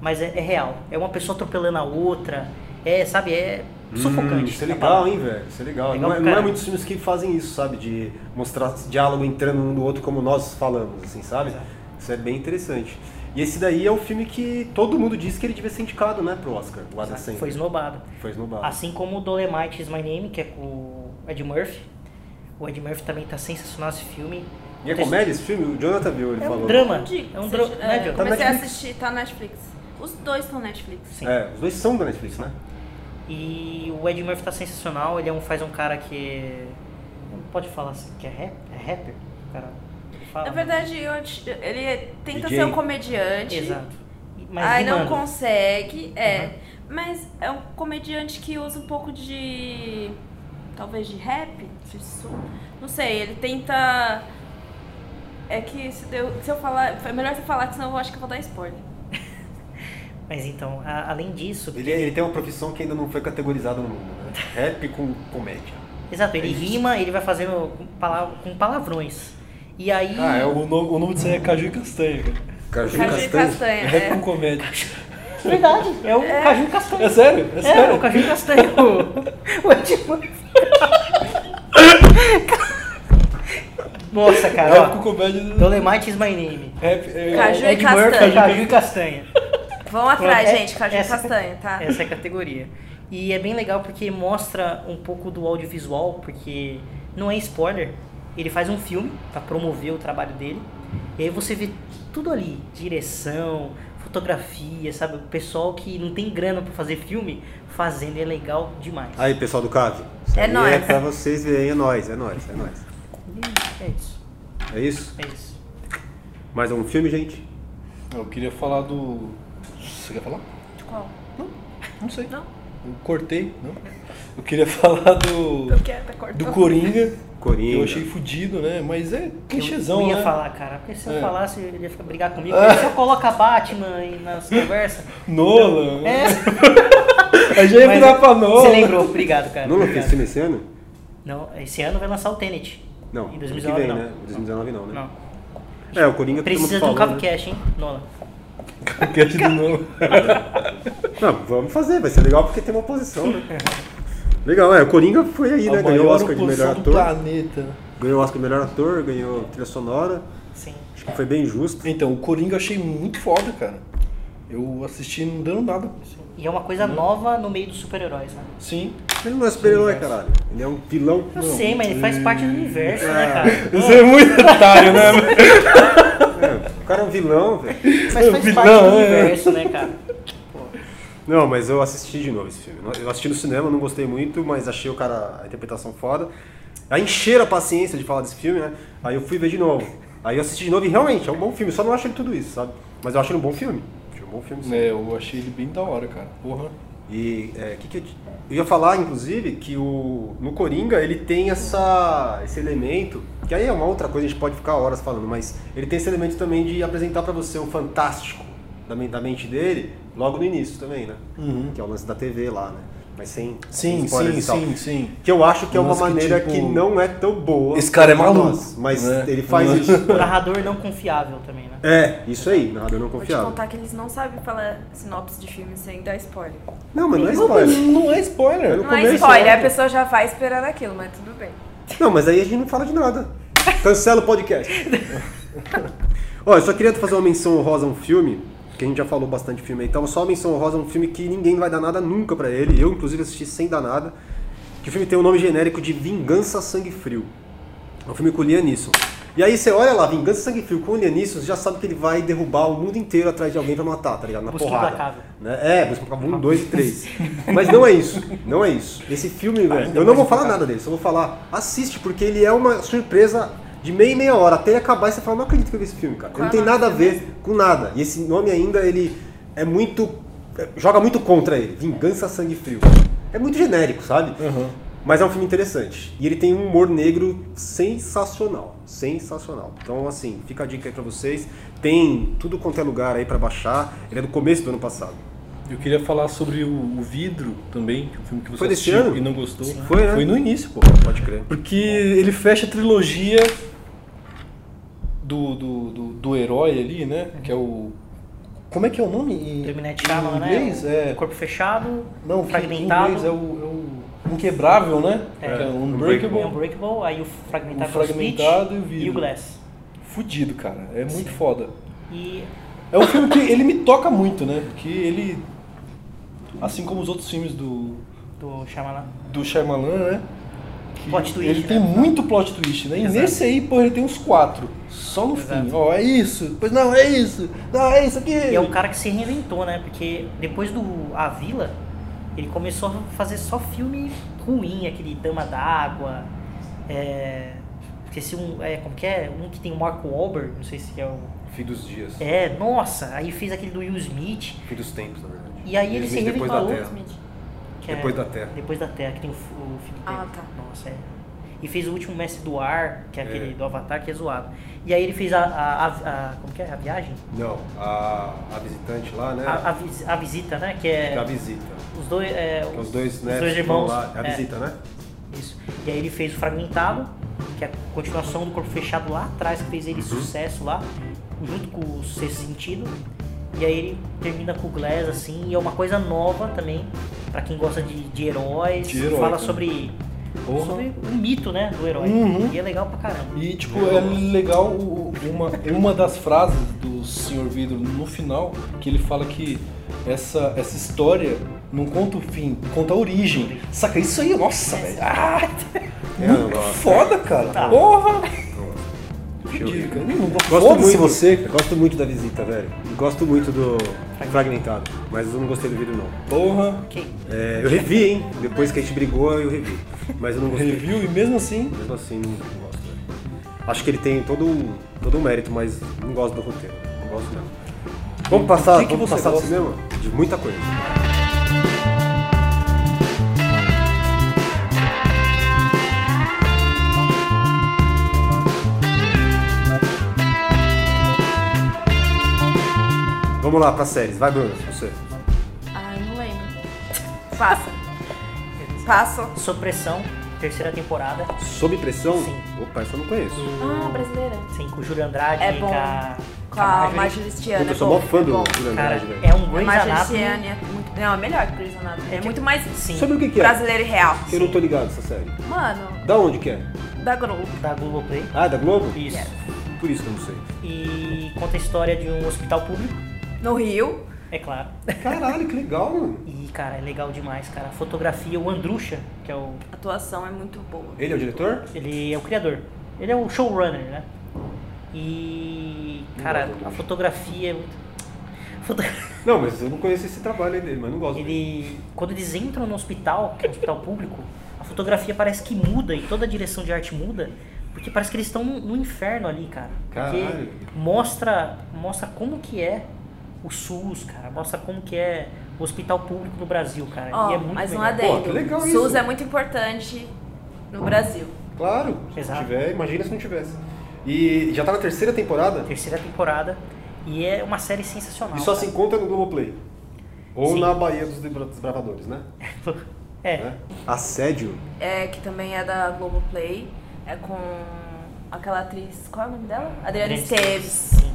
Mas é, é real. É uma pessoa atropelando a outra. É, sabe? É sufocante. Hum, isso é legal, hein, velho? Isso é legal. Legal não, é, não é muitos filmes que fazem isso, sabe? De mostrar diálogo entrando um no outro como nós falamos, assim, sabe? Isso é bem interessante. E esse daí é um filme que todo mundo diz que ele devia ser indicado, né, pro Oscar, o Adam Sandler. Foi esnobado. Foi esnobado. Assim como o Dolemite Is My Name, que é com o Ed Murphy. O Ed Murphy também tá sensacional esse filme. E é comédia esse filme? O Jonathan viu, ele É um falou. drama. Digo, É um drama. é, né, John? comecei a Netflix. assistir, tá na Netflix. Os dois estão na Netflix. Sim. É, os dois são da Netflix, né? E o Ed Murphy tá sensacional, ele é um, faz um cara que. Não pode falar assim, que é, rap, é rapper? O cara fala. Na verdade, eu ele tenta DJ. ser um comediante. Exato. Mas Aí não consegue, é. Uhum. Mas é um comediante que usa um pouco de. talvez de rap? de su- Não sei, ele tenta É que se, deu, se eu falar. É melhor você falar, que senão eu acho que eu vou dar spoiler. Mas então, a- além disso. Ele, ele tem uma profissão que ainda não foi categorizada no mundo, né? Rap com comédia. Exato, ele rima, ele vai fazendo com, pala- com palavrões. E aí. Ah, é, o, nome, o nome disso aí é Caju e Castanha, cara. Caju, Caju e castanha. Rap É. com comédia. Verdade, é o Caju Castanho. É sério? É É, sério? o Caju Castanho. O, o Murphy. Nossa, cara, Rap com comédia. Dolemite is my name. Rap, é, Caju e Ed Murphy, Castanho. Caju e Castanha. Vão atrás, É- gente. Caju essa- castanha, tá? Essa é a categoria. E é bem legal porque mostra um pouco do audiovisual, porque não é spoiler. Ele faz um filme para promover o trabalho dele. E aí você vê tudo ali, direção, fotografia, sabe? O pessoal que não tem grana para fazer filme fazendo é legal demais. Aí, pessoal do CAV. É aí nóis. É pra vocês verem, é nóis, é nóis, é nóis. É isso. É isso? É isso. Mais algum filme, gente? Eu queria falar do. Você quer falar? De qual? Não sei. Não? Eu cortei, não? Eu queria falar do. Eu quero, tá cortando. Do Coringa. Coringa. Eu achei fudido, né? Mas é Eu clichêzão, ia né? falar, cara, porque se eu É. falasse, ele ia ficar brigar comigo. Porque se eu colocar Batman aí nas conversas. Nolan. É. Aí já ia Mas virar pra Nolan. Você lembrou, obrigado, cara. Não fez filme esse ano? Não, esse ano vai lançar o Tenet. Não, Em ano 2019 que vem, não. né? 2019 não, né? Não. É, o Coringa Precisa de um né? Cavcast, hein, Nola? Cast do Nolan. Não, vamos fazer, vai ser legal porque tem uma oposição, né? Legal, é, o Coringa foi aí, né? A Ganhou o Oscar de melhor do ator. planeta. Ganhou o Oscar de melhor ator, ganhou trilha sonora. Sim. Acho que foi bem justo. Então, o Coringa eu achei muito foda, cara. Eu assisti não dando nada. E é uma coisa nova no meio dos super-heróis, né? Sim. Ele não é super-herói, caralho. Ele é um vilão. Eu sei, mas ele faz parte do universo, Ah. né, cara? Você é muito otário, né? É, o cara é um vilão, velho. Mas faz Vilão, parte do é. universo, né, cara? Não, mas eu assisti de novo esse filme. Eu assisti no cinema, não gostei muito, mas achei o cara, a interpretação foda. Aí encheram a paciência de falar desse filme, né? Aí eu fui ver de novo. Aí eu assisti de novo e realmente é um bom filme, só não acho ele tudo isso, sabe? Mas eu acho ele um bom filme. Achei um bom filme sim. É, eu achei ele bem da hora, cara. Porra. E é, que que eu, eu ia falar, inclusive, que o, no Coringa ele tem essa, esse elemento, que aí é uma outra coisa, a gente pode ficar horas falando, mas ele tem esse elemento também de apresentar pra você o fantástico da, men- da mente dele logo no início também, né? Uhum. Que é o lance da TV lá, né? Mas sem, sem Sim, spoilers sim, e tal. sim, sim. Que eu acho que é Um uma lance que, maneira tipo, que não é tão boa. esse cara é maluco, nós, mas né? ele faz isso. Narrador não confiável também, né? É, isso aí, narrador não Vou te confiável. contar que eles não sabem falar sinopse de filme sem dar spoiler. Não, mas não é Não, spoiler. não é spoiler. No Não é spoiler, a pessoa já vai esperando aquilo, mas tudo bem. Não, mas aí a gente não fala de nada. Cancela o podcast. Ó, eu só queria fazer uma menção honrosa a um filme, que a gente já falou bastante filme aí, então só uma menção honrosa a um filme que ninguém vai dar nada nunca pra ele. Eu, inclusive, assisti sem dar nada. Que o filme tem o nome genérico de Vingança Sangue Frio. É um filme com o Liam Neeson. E aí você olha lá, Vingança Sangue Frio com o você já sabe que ele vai derrubar o mundo inteiro atrás de alguém pra matar, tá ligado? Na Busca porrada. Né? É, Busca Implacável 1, 2 e 3. Mas não é isso, não é isso. Esse filme, velho, eu não vou falar nada dele, só vou falar, assiste, porque ele é uma surpresa de meia e meia hora, até ele acabar e você fala, não acredito que eu vi esse filme, cara. Ele não tem é nada a ver com nada. E esse nome ainda, ele é muito... joga muito contra ele, Vingança Sangue Frio. É muito genérico, sabe? Uhum. Mas é um filme interessante. E ele tem um humor negro sensacional. Sensacional. Então, assim, fica a dica aí pra vocês. Tem tudo quanto é lugar aí pra baixar. Ele é do começo do ano passado. Eu queria falar sobre o, o Vidro também, que é um filme que você Foi desse assistiu ano? e não gostou. Foi, né? Foi no início, pô. Pode crer. Porque ele fecha a trilogia do, do, do, do herói ali, né? Que é o. Como é que é o nome? Em, Shyamalan, inglês? né? É. Corpo fechado, Não, que em fragmentado. inglês é o, é o Inquebrável, né? É. Que é o É Unbreakable. Unbreakable, aí o fragmentado, O é o fragmentado e o vidro. e o Glass. Fudido, cara. É muito Sim. foda. E É um filme que ele me toca muito, né? Porque ele. Assim como os outros filmes do, do Shyamalan. do Shyamalan, né? Que Plot twist, Ele né? tem muito plot twist, né? E Exato. nesse aí, pô, ele tem uns quatro. Só no Exato. fim. Ó, é isso. Pois não, é isso. Não, é isso aqui. E é um cara que se reinventou, né? Porque depois do A Vila, ele começou a fazer só filme ruim, aquele Dama d'Água. É... Esqueci um. É, como que é? Um que tem o Mark Wahlberg, não sei se é o. Fim dos dias. É, nossa, aí fez aquele do Will Smith. Fim dos tempos, na verdade. E aí ele se Depois da reinventou. Terra. que é Depois da Terra. Depois da Terra, que tem o, o filho dele. Ah, tá. Nossa, é. E fez o último Mestre do Ar, que é aquele É. do Avatar, que é zoado. E aí ele fez a. a, a- a- como que é? A viagem? Não, a, a visitante lá, né? A, vis- a visita, né? Que é. a visita. Os dois. É, Que os dois, né? os dois irmãos. Lá, a é, visita, né? Isso. E aí ele fez o Fragmentado, que é a continuação do Corpo Fechado lá atrás, que fez ele Uhum. sucesso lá, junto com o Sexto Sentido. E aí ele termina com o Glass, assim, e é uma coisa nova também, pra quem gosta de, de heróis. De herói, fala cara. sobre, Porra. sobre o mito, né, do herói. Uhum. E é legal pra caramba. E, tipo, é legal o- uma, uma das frases do Sr. Vidro no final, que ele fala que essa, essa história não conta o fim, conta a origem. Saca? Isso aí, nossa, velho. Ah, É, muito foda, cara. Tá. Porra! Dica. Não, Gosto muito, você. Eu gosto muito da visita, velho. Gosto muito do fragmentado. Mas eu não gostei do vídeo, não. Porra. É, eu revi, hein? Depois que a gente brigou, eu revi. Mas eu não gostei. Review e mesmo assim. Mesmo assim, não, não gosto. Acho que ele tem todo um, todo um mérito, mas não gosto do roteiro. Não gosto mesmo. Vamos passar, que que vamos passar do cinema? De muita coisa. Vamos lá para séries. Vai, Bruno, você. Ai, não lembro. Passa. Passo. Sob Pressão, terceira temporada. Sob pressão? Sim. Opa, essa eu não conheço. Ah, brasileira. Sim, com o Júlio Andrade É e bom. com a, Com a Marjorie. Marjorie Listiana. Puta, eu é sou bom, mó fã é do. Júlio Andrade, velho. é um A Grey's Marjorie Anatomy. É muito... Não, é melhor que Grey's Anatomy. É tipo- muito mais Sim, Sobre o que, que é? brasileiro e real. Eu não tô ligado essa série. Mano, Da onde que é? da Globo. da Globoplay. Ah, da Globo? Isso. Yes. Por isso que eu não sei. E conta a história de um hospital público, No Rio. É claro. Caralho, que legal, mano. E, cara, é legal demais, cara. A fotografia, o Andrusha, que é o. A atuação é muito boa. Ele é o diretor? Ele é o criador. Ele é o showrunner, né? E. Cara, a fotografia é muito. Foto- Não, mas eu não conheço esse trabalho aí dele, mas não gosto. Ele. Quando eles entram no hospital, que é um hospital público, a fotografia parece que muda e toda a direção de arte muda. Porque parece que eles estão no no inferno ali, cara. Porque Caralho. mostra, mostra como que é o SUS, cara. Mostra como que é o hospital público no Brasil, cara. Ó, e é muito mais um adendo. Pô, legal SUS isso. é muito importante no Brasil. Claro. Exato. Se tiver, imagina se não tivesse. E já tá na terceira temporada? Terceira temporada. E é uma série sensacional. E só se cara. encontra no Globoplay. Ou Sim. na Bahia dos Desbravadores, né? É. Né? Assédio. É, que também é da Globoplay. É com aquela atriz. Qual é o nome dela? Adriana Esteves. Sim.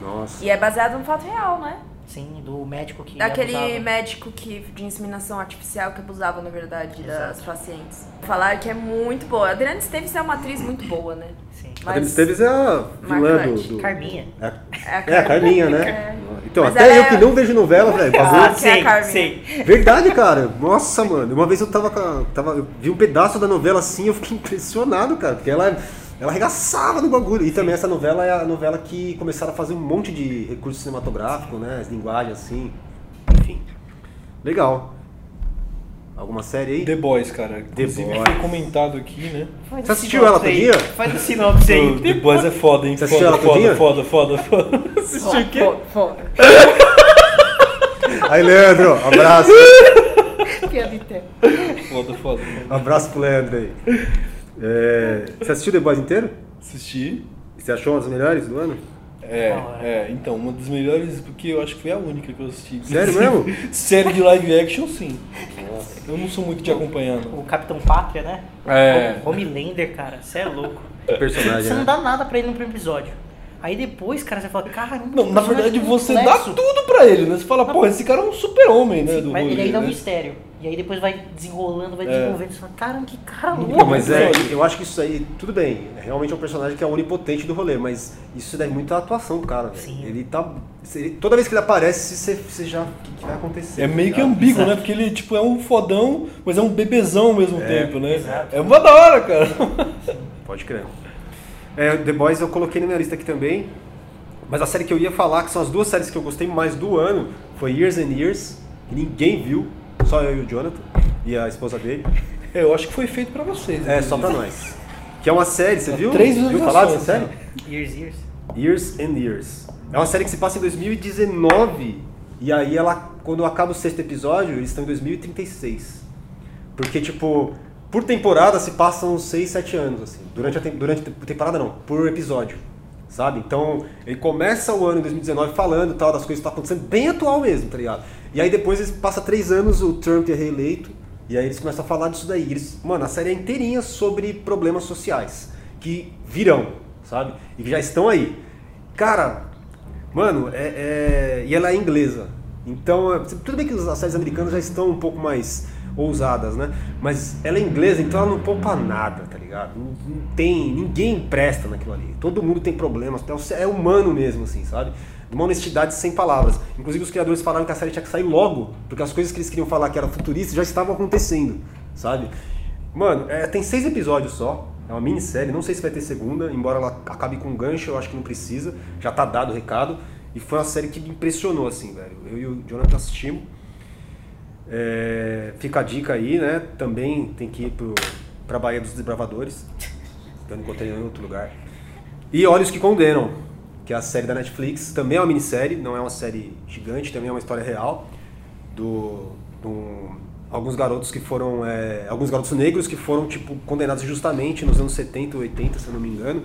Nossa. E é baseado num fato real, né? Sim, do médico que Daquele abusava. médico que, de inseminação artificial que abusava, na verdade, das Exato. pacientes. Falaram que é muito boa. A Adriana Esteves é uma atriz muito boa, né? Sim. A Adriana Esteves é a vilã do... Marcante. do... Carminha. É, É a é a Carminha, né? É. Então, Mas até eu é- que não vejo novela, velho. Ah, é a sei. Verdade, cara. Nossa, mano. Uma vez eu tava, tava eu vi um pedaço da novela assim, eu fiquei impressionado, cara, porque ela ela arregaçava no bagulho. E também essa novela é a novela que começaram a fazer um monte de recurso cinematográfico, né, as linguagens assim. Enfim. Legal. Alguma série aí? The Boys, cara. Inclusive Boys. foi comentado aqui, né? Faz Você o assistiu ela todo dia? Faz o sinopse aí. The Boys é foda, hein? Você assistiu foda, ela todo foda, dia? foda, foda, foda. Assistiu o quê? Foda. Aí, Leandro, abraço. Piada inteira. Foda, foda. Um abraço pro Leandro aí. É, você assistiu The Boys inteiro? Assisti. Você achou uma das melhores do ano? É, é, então, uma das melhores, porque eu acho que foi a única que eu assisti. Sério mesmo? Série de live action, sim. Eu não sou muito de acompanhar, não. O Capitão Pátria, né? É. O Homelander, cara. Você é louco. Que personagem, Você não né? dá nada pra ele no primeiro episódio. Aí depois, cara, você fala, caramba. Não, na personagem verdade você dá complexo. tudo pra ele, né? Você fala, pô, esse cara é um super-homem, né? Sim, do mas ele ainda é um né? mistério. E aí depois vai desenrolando, vai É. desenvolvendo. Você fala, caramba, que cara louco. Não, mas é, velho." eu acho que isso aí, tudo bem, realmente é um personagem que é onipotente do rolê, mas isso deve muito à atuação do cara. Sim. Ele tá. ele- toda vez que ele aparece, você, você já. O que, que vai acontecer? É meio que tá ambíguo, Exato. né? Porque ele, tipo, é um fodão, mas é um bebezão ao mesmo É, tempo, né? exato. É uma da hora, cara. Pode crer. É, The Boys eu coloquei na minha lista aqui também. Mas a série que eu ia falar, que são as duas séries que eu gostei mais do ano, foi Years and Years, que ninguém viu, só eu e o Jonathan, e a esposa dele. É, eu acho que foi feito pra vocês. É, só pra nós. Que é uma série, você É, viu? três viu falar dessa série? Years, years. Years and Years. É uma série que se passa em 2019 e aí ela, quando acaba o sexto episódio, eles estão em 2036. Porque, tipo, por temporada se passam 6, 7 anos, assim. Durante a, durante a temporada não, por episódio. Sabe? Então, ele começa o ano em 2019 falando tal das coisas que estão acontecendo, bem atual mesmo, tá ligado? E aí depois passa três anos, o Trump é reeleito, e aí eles começam a falar disso daí. Eles, mano, a série é inteirinha sobre problemas sociais que virão, sabe? E que já estão aí. Cara, mano, é, é... e ela é inglesa. Então, é, tudo bem que as séries americanas já estão um pouco mais ousadas, né? Mas ela é inglesa, então ela não poupa nada, tá ligado? Não, não tem, ninguém presta naquilo ali. Todo mundo tem problemas, é humano mesmo, assim, sabe? Uma honestidade sem palavras. Inclusive os criadores falaram que a série tinha que sair logo, porque as coisas que eles queriam falar que era futurista já estavam acontecendo, sabe? Mano, é, tem seis episódios só. É uma minissérie, não sei se vai ter segunda, embora ela acabe com um gancho, eu acho que não precisa. Já tá dado o recado. E foi uma série que me impressionou, assim, velho. Eu e o Jonathan assistimos. É, fica a dica aí, né? Também tem que ir pro, pra Baía dos Desbravadores. Que eu não encontrei em outro lugar. E Olhos que Condenam, que é a série da Netflix. Também é uma minissérie, não é uma série gigante, também é uma história real. Do, do alguns garotos que foram. É, alguns garotos negros que foram, tipo, condenados justamente nos anos 70, 80, se eu não me engano.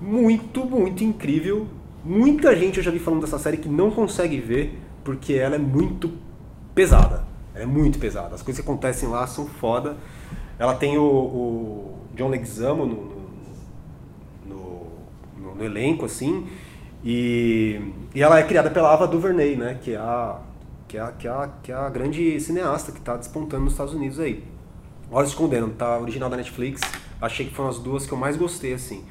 Muito, muito incrível. Muita gente eu já vi falando dessa série que não consegue ver porque ela é muito pesada é muito pesada. As coisas que acontecem lá são foda. Ela tem o, o John Leguizamo no no, no, no, elenco, assim. E, e ela é criada pela Ava DuVernay, né? Que é a, que é a, que é a, que é a grande cineasta que está despontando nos Estados Unidos aí. Olhos Escondendo, tá original da Netflix. Achei que foram as duas que eu mais gostei, assim.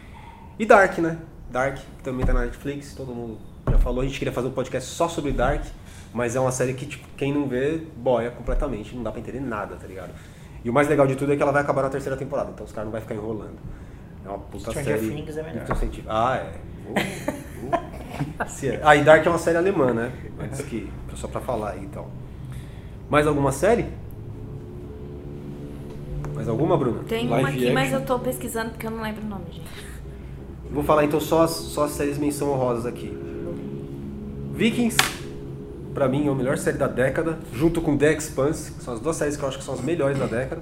E Dark, né? Dark, que também tá na Netflix, todo mundo já falou. A gente queria fazer um podcast só sobre Dark. Mas é uma série que, tipo, quem não vê, boia completamente, não dá pra entender nada, tá ligado? E o mais legal de tudo é que ela vai acabar na terceira temporada, então os caras não vão ficar enrolando. É uma puta Stranger série. Things é melhor. Ah, é. Uh, uh. É. Ah, e Dark é uma série alemã, né? Antes que. Só pra falar aí então. Mais alguma série? Mais alguma, Bruna? Tem Live uma aqui, action. mas eu tô pesquisando porque eu não lembro o nome, gente. Vou falar então só as, só as séries menção honrosas aqui. Vikings, pra mim, é a melhor série da década, junto com The Expanse, que são as duas séries que eu acho que são as melhores da década.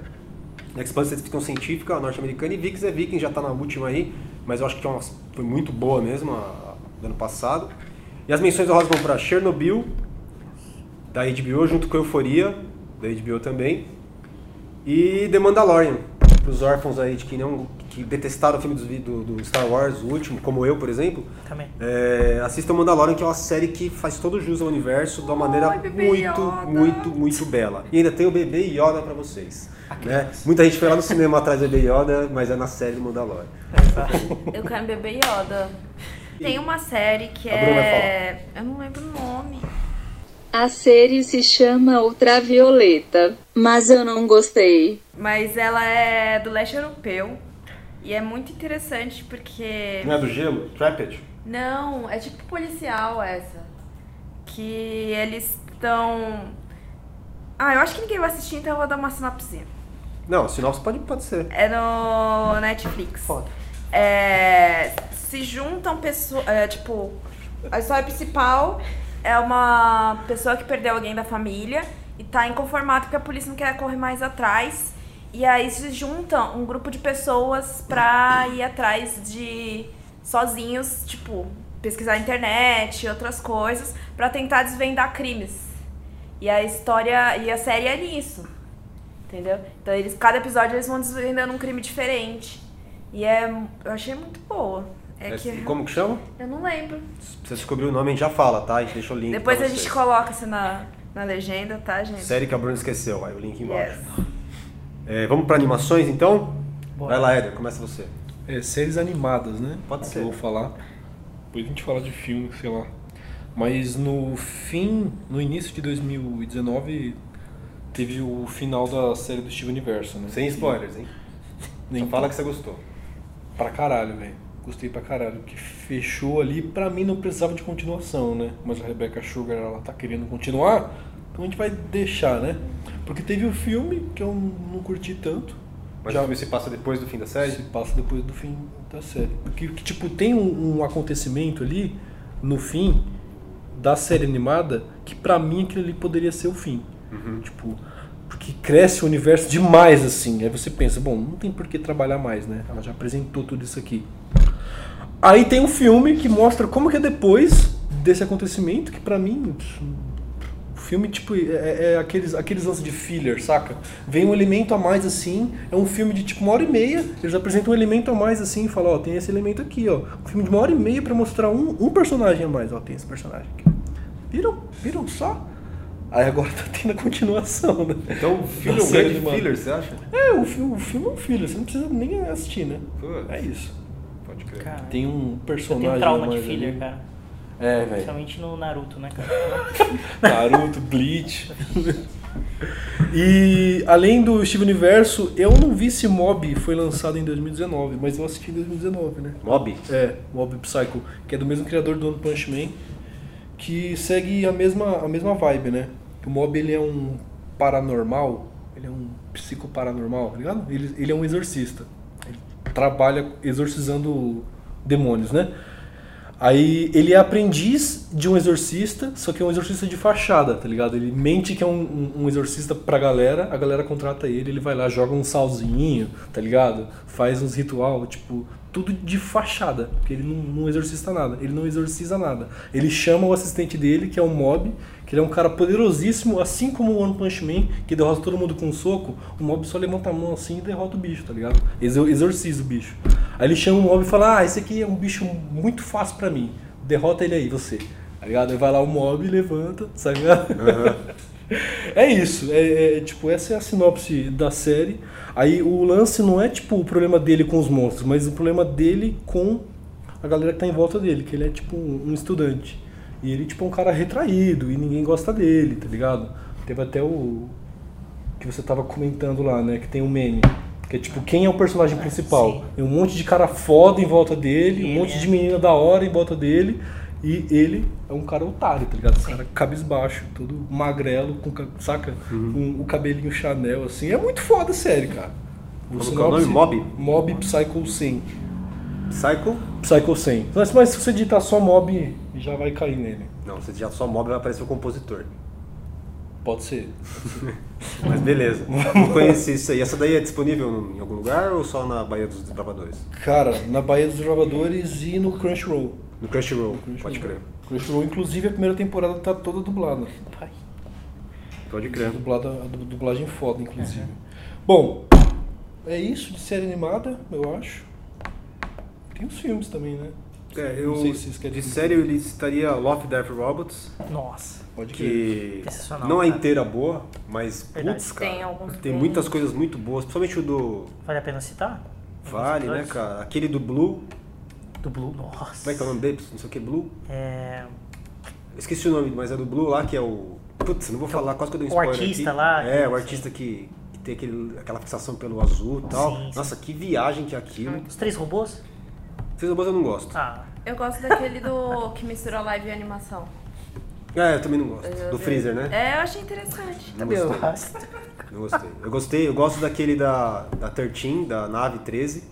The Expanse é ficção científica, norte-americana, e Vikings é Vikings, já tá na última aí, mas eu acho que é uma- foi muito boa mesmo, a, do ano passado. E as menções honrosas vão pra Chernobyl, da HBO, junto com Euforia, da HBO também. E The Mandalorian, pros órfãos aí de que não que detestaram o filme do, do Star Wars, o último, como eu, por exemplo. Também. É, assistam Mandalorian, que é uma série que faz todo jus ao universo de uma maneira bebê muito, Yoda. muito, muito bela. E ainda tem o bebê Yoda pra vocês. Né? Muita gente foi lá no cinema atrás do bebê Yoda, mas é na série do Mandalorian. Eu quero beber Yoda. Tem uma série que A Bruna vai é. Eu não lembro o nome. A série se chama Ultravioleta, mas eu não gostei. Mas ela é do leste europeu. E é muito interessante porque. Não é do gelo? Trapped? Não, é tipo policial essa. Que eles estão. Ah, eu acho que ninguém vai assistir, então eu vou dar uma sinopse. Não, sinopse pode, pode ser. É no Netflix. Foda. É, se juntam pessoas. É, tipo, a história principal é uma pessoa que perdeu alguém da família e tá inconformado porque a polícia não quer correr mais atrás. E aí se juntam um grupo de pessoas pra ir atrás de sozinhos, tipo, pesquisar na internet, outras coisas, pra tentar desvendar crimes. E a história e a série é nisso. Entendeu? Então eles, cada episódio eles vão desvendando um crime diferente. E é. Eu achei muito boa. É É, que. Como que chama? Eu não lembro. Se você descobrir o nome, a gente já fala, tá? A gente deixa o link Depois pra a gente coloca isso na, na legenda, tá, gente? Série que a Bruna esqueceu, aí o link embaixo. Yes. É, vamos pra animações então? Bora. Vai lá, Éder, começa você. É, séries animadas, né? Pode Que ser. Eu vou falar. Depois a gente fala de filme, sei lá. Mas no fim, no início de 2019, teve o final da série do Steven Universo, né? Sem spoilers, hein? Nem Só fala que você gostou. Pra caralho, velho. Gostei pra caralho. Que fechou ali, pra mim não precisava de continuação, né? Mas a Rebecca Sugar, ela tá querendo continuar, então a gente vai deixar, né? Porque teve o filme que eu não curti tanto. Mas Já- já se passa depois do fim da série? Se passa depois do fim da série. Porque, que, tipo, tem um, um acontecimento ali, no fim, da série animada, que pra mim aquilo ali poderia ser o fim. Uhum. Tipo, Porque cresce o universo demais, assim. Aí você pensa, bom, não tem por que trabalhar mais, né? Ela já apresentou tudo isso aqui. Aí tem um filme que mostra como que é depois desse acontecimento, que pra mim. O filme, tipo, é, é aqueles, aqueles lances de filler, saca? Vem um elemento a mais assim, é um filme de tipo uma hora e meia, eles apresentam um elemento a mais assim e falam, ó, tem esse elemento aqui, ó. Um filme de uma hora e meia pra mostrar um, um personagem a mais, ó, tem esse personagem aqui. Viram? Viram só? Aí agora tá tendo a continuação, né? Então o filme é um grande filler, você acha? É, o filme, o filme é um filler, você não precisa nem assistir, né? Putz. É isso. Pode crer. Cara, Tem um eu personagem tenho trauma de filler, ali. cara. É, velho. Principalmente no Naruto, né, cara? Naruto, Bleach. e além do Steve Universo, eu não vi se Mob foi lançado em 2019, mas eu assisti em 2019, né? Mob? É, Mob Psycho, que é do mesmo criador do One Punch Man, que segue a mesma, a mesma vibe, né? O Mob ele é um paranormal, ele é um psicoparanormal, tá ligado? Ele, ele é um exorcista. Trabalha exorcizando demônios, né? Aí ele é aprendiz de um exorcista, só que é um exorcista de fachada, tá ligado? Ele mente que é um, um- um exorcista pra galera, a galera contrata ele, ele vai lá, joga um salzinho, tá ligado? Faz uns ritual, tipo, tudo de fachada, porque ele não, não exorcista nada, ele não exorciza nada. Ele chama o assistente dele, que é o Mob, que ele é um cara poderosíssimo, assim como o One Punch Man, que derrota todo mundo com um soco, o Mob só levanta a mão assim e derrota o bicho, tá ligado? Exor- Exorciza o bicho. Aí ele chama o Mob e fala, ah, esse aqui é um bicho muito fácil pra mim, derrota ele aí, você. Tá ligado? Aí vai lá o Mob, levanta, tá ligado? É isso, é, é, tipo, essa é a sinopse da série. Aí o lance não é tipo o problema dele com os monstros, mas o problema dele com a galera que tá em volta dele, que ele é tipo um estudante. E ele tipo é um cara retraído e ninguém gosta dele, tá ligado? Teve até o que você tava comentando lá, né, que tem um meme, que é tipo quem é o personagem principal? sim. Tem um monte de cara foda em volta dele, um monte é. de menina da hora em volta dele. E ele é um cara otário, tá ligado? Um cara cabisbaixo, todo magrelo, com, ca- saca? Com o cabelinho Chanel, assim. É muito foda a série, cara. Como que é o nome? Mob? Mob Psycho 100. Psycho? Psycho 100. Mas, mas se você digitar só Mob, já vai cair nele. Não, você já só Mob vai aparecer o compositor. Pode ser. Mas beleza. Não conheci isso aí. Essa daí é disponível em algum lugar ou só na Baía dos Desbravadores? Cara, na Baía dos Gravadores e no Crunchyroll. No Crunchyroll, Crunchyroll. pode crer. Crunchyroll, inclusive, a primeira temporada tá toda dublada. Pai. Pode crer. Dublada, a du- dublagem foda, inclusive. Bom, é isso de série animada, eu acho. Tem os filmes também, né? É, Não eu, sei se vocês querem de série eu listaria Love, Death Robots, Nossa. Pode crer. que Sensacional, não é cara. inteira boa, mas Verdade. putz, cara, Tem alguns tem bons. muitas coisas muito boas, principalmente o do Vale a pena citar? Vale, né, cara? Aquele do Blue, Do Blue, nossa. como é que é o nome dele? Não sei o que, Blue? É, Esqueci o nome, mas é do Blue lá, que é o... Putz, não vou falar, quase que eu dei um o spoiler artista aqui. lá, É, o artista que, que tem aquele, aquela fixação pelo azul e tal. Sim, sim. Nossa, que viagem que é aquilo. Os Três Robôs? Vocês robôs eu não gosto. Ah, Eu gosto daquele do que mistura live e animação. É, eu também não gosto. Eu- Do Freezer, né? É, eu achei interessante. Não eu gostei. gosto. Não gostei. Eu gostei, eu gosto daquele da, da 13, da nave 13.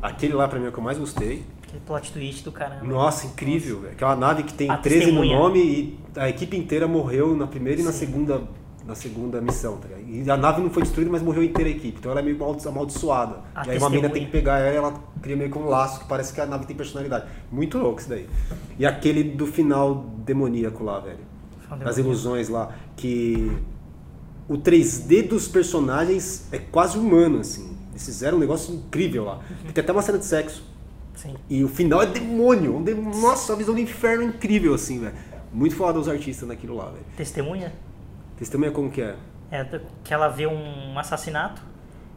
Aquele lá pra mim é o que eu mais gostei. Aquele plot twist do caramba. Nossa, incrível. velho. Aquela nave que tem A 13 no nome e a equipe inteira morreu na primeira e na segunda, na segunda missão. Tá e a nave não foi destruída, mas morreu inteira a equipe. Então ela é meio amaldi- amaldiçoada. A e aí uma mina testemunha. tem que pegar ela e ela cria meio que um laço que parece que a nave tem personalidade. Muito louco isso daí. E aquele do final demoníaco lá, velho. Demoníaco. ilusões lá. Que o 3D dos personagens é quase humano, assim. Eles fizeram um negócio incrível lá. Tem até uma cena de sexo. Sim. E o final é demônio. um de- Nossa, a visão do inferno é incrível, assim, velho. Muito foda os artistas naquilo lá, velho. Testemunha? Testemunha como que é? É que ela vê um assassinato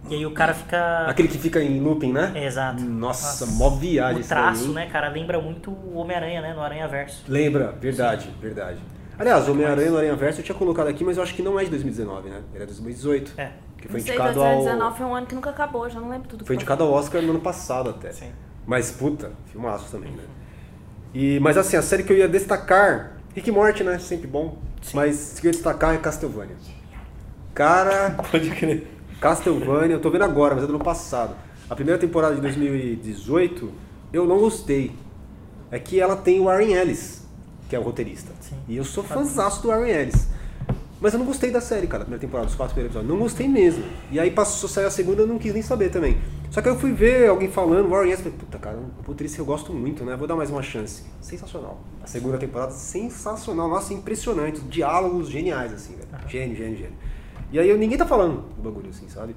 e aí o cara fica. Aquele que fica em looping, né? É, exato. Nossa, mó viagem O traço, né, cara, lembra muito o Homem-Aranha, né? No Aranha Verso. Lembra, verdade, verdade. Aliás, o Homem-Aranha no Aranha Verso eu tinha colocado aqui, mas eu acho que não é de 2019, né? Ele é de 2018. É. Que foi Não sei, indicado 2019 ao. foi um ano que nunca acabou, já não lembro tudo. Foi indicado ao Oscar no ano passado até. Sim. Mas, puta, filmaço também, né? E, mas assim, a série que eu ia destacar, Rick e Morty, né? Sempre bom. Mas que eu ia destacar é Castlevania. Cara, Pode crer. Castlevania, eu tô vendo agora, mas é do ano passado. A primeira temporada de 2018, eu não gostei. É que ela tem o Warren Ellis, que é o roteirista. Sim. E eu sou fãzaço do Warren Ellis. Mas eu não gostei da série, cara, da primeira temporada, dos quatro primeiros episódios. Não gostei mesmo. E aí passou, saiu a segunda, eu não quis nem saber também. Só que eu fui ver alguém falando, Warren Yes, falei, puta, cara, puta, isso eu gosto muito, né? Vou dar mais uma chance. Sensacional. A segunda temporada, sensacional. Nossa, impressionante. Diálogos geniais, assim, velho. Gênio, gênio, gênio. E aí eu- ninguém tá falando do bagulho, assim, sabe?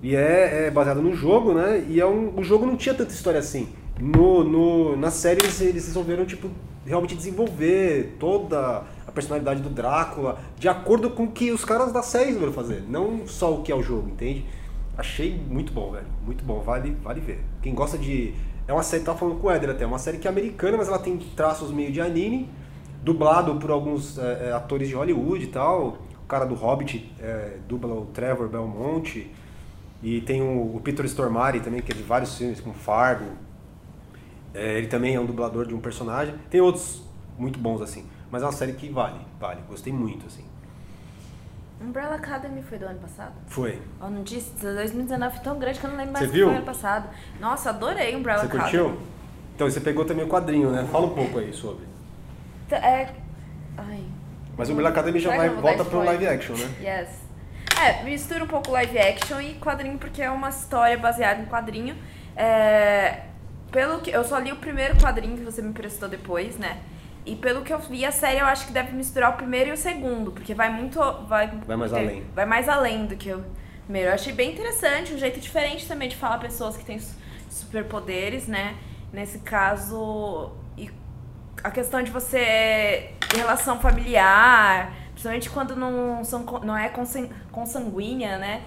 E é, é baseado no jogo, né? E é um, o jogo não tinha tanta história assim. No, no, na série eles, eles resolveram, tipo, realmente desenvolver toda a personalidade do Drácula de acordo com o que os caras da série resolveram fazer. Não só o que é o jogo, entende? Achei muito bom, velho. Muito bom. Vale, vale ver. Quem gosta de... É uma série, tava falando com o Éder até, é uma série que é americana, mas ela tem traços meio de anime, dublado por alguns é, é, atores de Hollywood e tal. O cara do Hobbit é, dubla o Trevor Belmonte. E tem o, o Peter Stormare também, que é de vários filmes, como Fargo. É, ele também é um dublador de um personagem. Tem outros muito bons, assim. Mas é uma série que vale, vale. Gostei muito, assim. Umbrella Academy foi do ano passado? Foi. Eu não disse, 2019 foi tão grande que eu não lembro mais Você foi ano passado. Nossa, adorei Umbrella Você Academy. curtiu? Então, você pegou também o quadrinho, né? Fala um pouco aí sobre. É... Ai... Mas o Umbrella Academy já vai, volta pro live action, né? Yes. É, mistura um pouco live action e quadrinho, porque é uma história baseada em quadrinho. É, pelo que eu só li o primeiro quadrinho que você me emprestou depois, né? E pelo que eu vi, a série eu acho que deve misturar o primeiro e o segundo, porque vai muito. Vai, Vai mais além. Vai mais além do que o primeiro. Eu achei bem interessante, um jeito diferente também de falar pessoas que têm su- superpoderes, né? Nesse caso. E a questão de você. relação familiar, principalmente quando não, são, não é consan- consanguínea, né?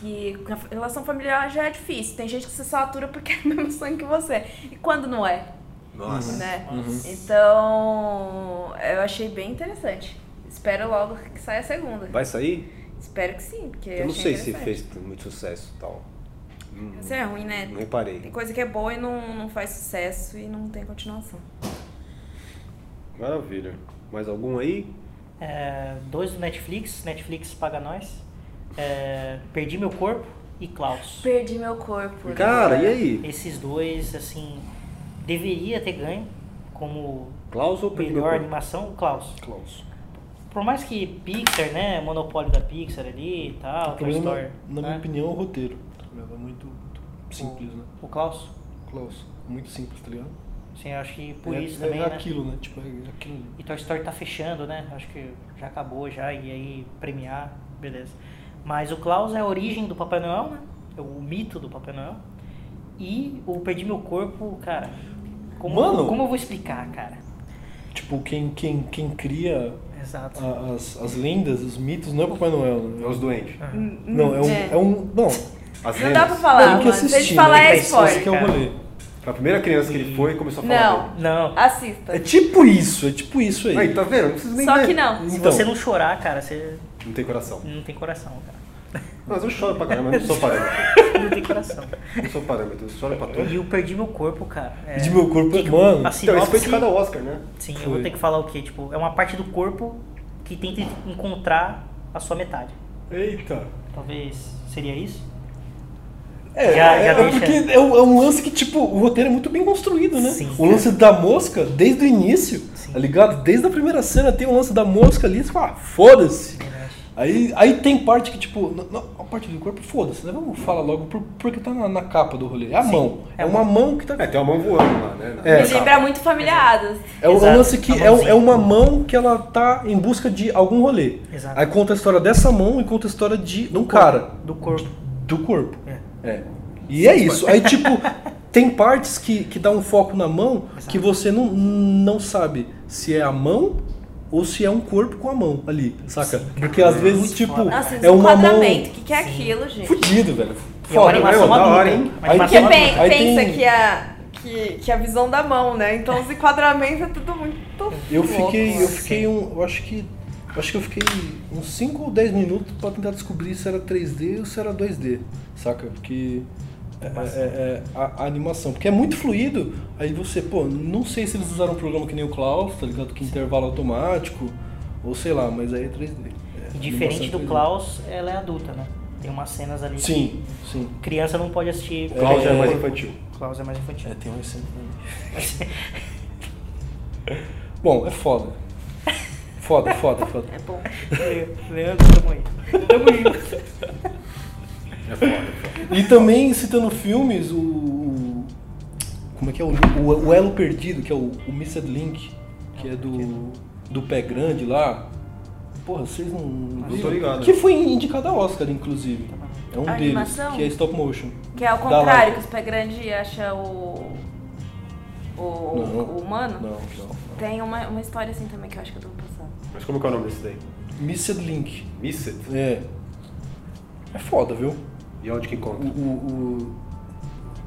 Que a relação familiar já é difícil. Tem gente que se satura porque é o mesmo sangue que você. E quando não é? Nossa. né? Então, eu achei bem interessante. Espero logo que saia a segunda. Vai sair? Espero que sim, porque Eu não achei sei se fez muito sucesso e tal. Hum, Isso é ruim, né? não reparei. Tem coisa que é boa e não, não faz sucesso e não tem continuação. Maravilha. Mais algum aí? É, dois do Netflix, Netflix paga nós. É, Perdi Meu Corpo e Klaus. Perdi meu corpo. Cara, e aí? Esses dois, assim, deveria ter ganho como Klaus ou melhor animação, o Klaus. Klaus. Por mais que Pixar, né, monopólio da Pixar ali e tal, O Toy problema, Story, na né? minha opinião, é o roteiro. tá ligado? É muito, muito simples, né? O Klaus, Klaus, muito simples, tá ligado? sim, eu acho que por é, isso é também, né? aquilo, né? Tipo, é aquilo. E Toy Story tá fechando, né? Acho que já acabou já, e aí premiar, beleza. Mas o Klaus é a origem do Papai Noel, né? É o mito do Papai Noel. E o Perdi Meu Corpo, cara. Como, Mano! como eu vou explicar, cara? Tipo, quem, quem, quem cria a- as, as lendas, os mitos, não é o Papai Noel, né? É os doentes. Não, é um. É. É um não, As Não dá pra falar, tem que mano. Se a assistir. gente falar né? é Esse que é o spoiler. rolê. Foi a primeira criança que ele foi e começou a falar Não. dele. Não. Assista. É tipo isso, é tipo isso aí. Aí, tá vendo? Não precisa nem Só ver. que não. Se Então. você não chorar, cara, você Não tem coração. não tem coração, cara. Mas eu choro pra caramba, eu não sou parâmetro. Não tem coração. Não sou parâmetro, eu choro pra tudo. E o Perdi Meu Corpo, cara. é- De meu corpo, que que- mano. a Então, esse foi indicado ao Oscar, né? Sim, eu Foi. vou ter que falar o quê? Tipo, é uma parte do corpo que tenta encontrar a sua metade. Eita. Talvez seria isso? É, Já- é, já é deixa- porque é um, é um lance que, tipo, o roteiro é muito bem construído, né? Sim. O lance da mosca, desde o início, Sim. tá ligado? Desde a primeira cena tem o lance da mosca ali, você fala, ah, foda-se. Aí, aí tem parte que, tipo, não, não, a parte do corpo, foda-se, né? Vamos falar logo por- porque tá na, na capa do rolê. É a Sim, mão. é É, uma mão que tá. É, tem uma mão voando lá, né? É. Me lembra muito familiadas. É o, é Exato, lance que é, é uma mão que ela tá em busca de algum rolê. Exato. Aí conta a história dessa mão e conta a história de um cara, Do corpo. do corpo. É. É. E é isso. Aí, tipo, tem partes que, que dá um foco na mão que você não, não sabe se é a mão ou se é um corpo com a mão ali, saca? Porque às vezes, tipo. Nossa, é uma mão enquadramento. O que, que é aquilo, gente? fudido, velho. E é uma animação adulta. hora, hein? Uma Aí animação Porque tem- pen- aí pensa tem- que, a, que, que a visão da mão, né? Então os enquadramentos é tudo muito Eu louco. fiquei, eu fiquei um, eu acho que eu acho que eu fiquei uns 5 ou 10 minutos pra tentar descobrir se era 3D ou se era 2D, saca? Porque é, é- é a, a animação, porque é muito fluido. Aí você, pô, não sei se eles usaram um programa que nem o Klaus, tá ligado? Que intervalo automático ou sei lá, mas aí é 3D. É, E diferente do 3D. Klaus, ela é adulta, né? Tem umas cenas ali Sim, sim. que criança não pode assistir. Klaus é É. mais infantil. Klaus é mais infantil. É, tem uma cena. Bom, é foda. Foda, foda, foda. É bom. Leandro, tamo aí. Tamo junto. É foda, é foda. E também citando filmes, o. Como é que é? O, o, o Elo Perdido, que é o, o Missed Link, que é do. do pé grande lá. Porra, vocês não. Não tô ligado. Que foi indicado a Oscar, inclusive. É um A deles, animação? que é stop motion. Que é ao contrário, que os pé grande acha o. O, Não. o humano. Não, não. Tem uma, uma história assim também que eu acho que é do ano passado. Mas como que é o nome desse daí? Missed Link. Missed? É. É foda, viu? E onde que O, encontra? o, o-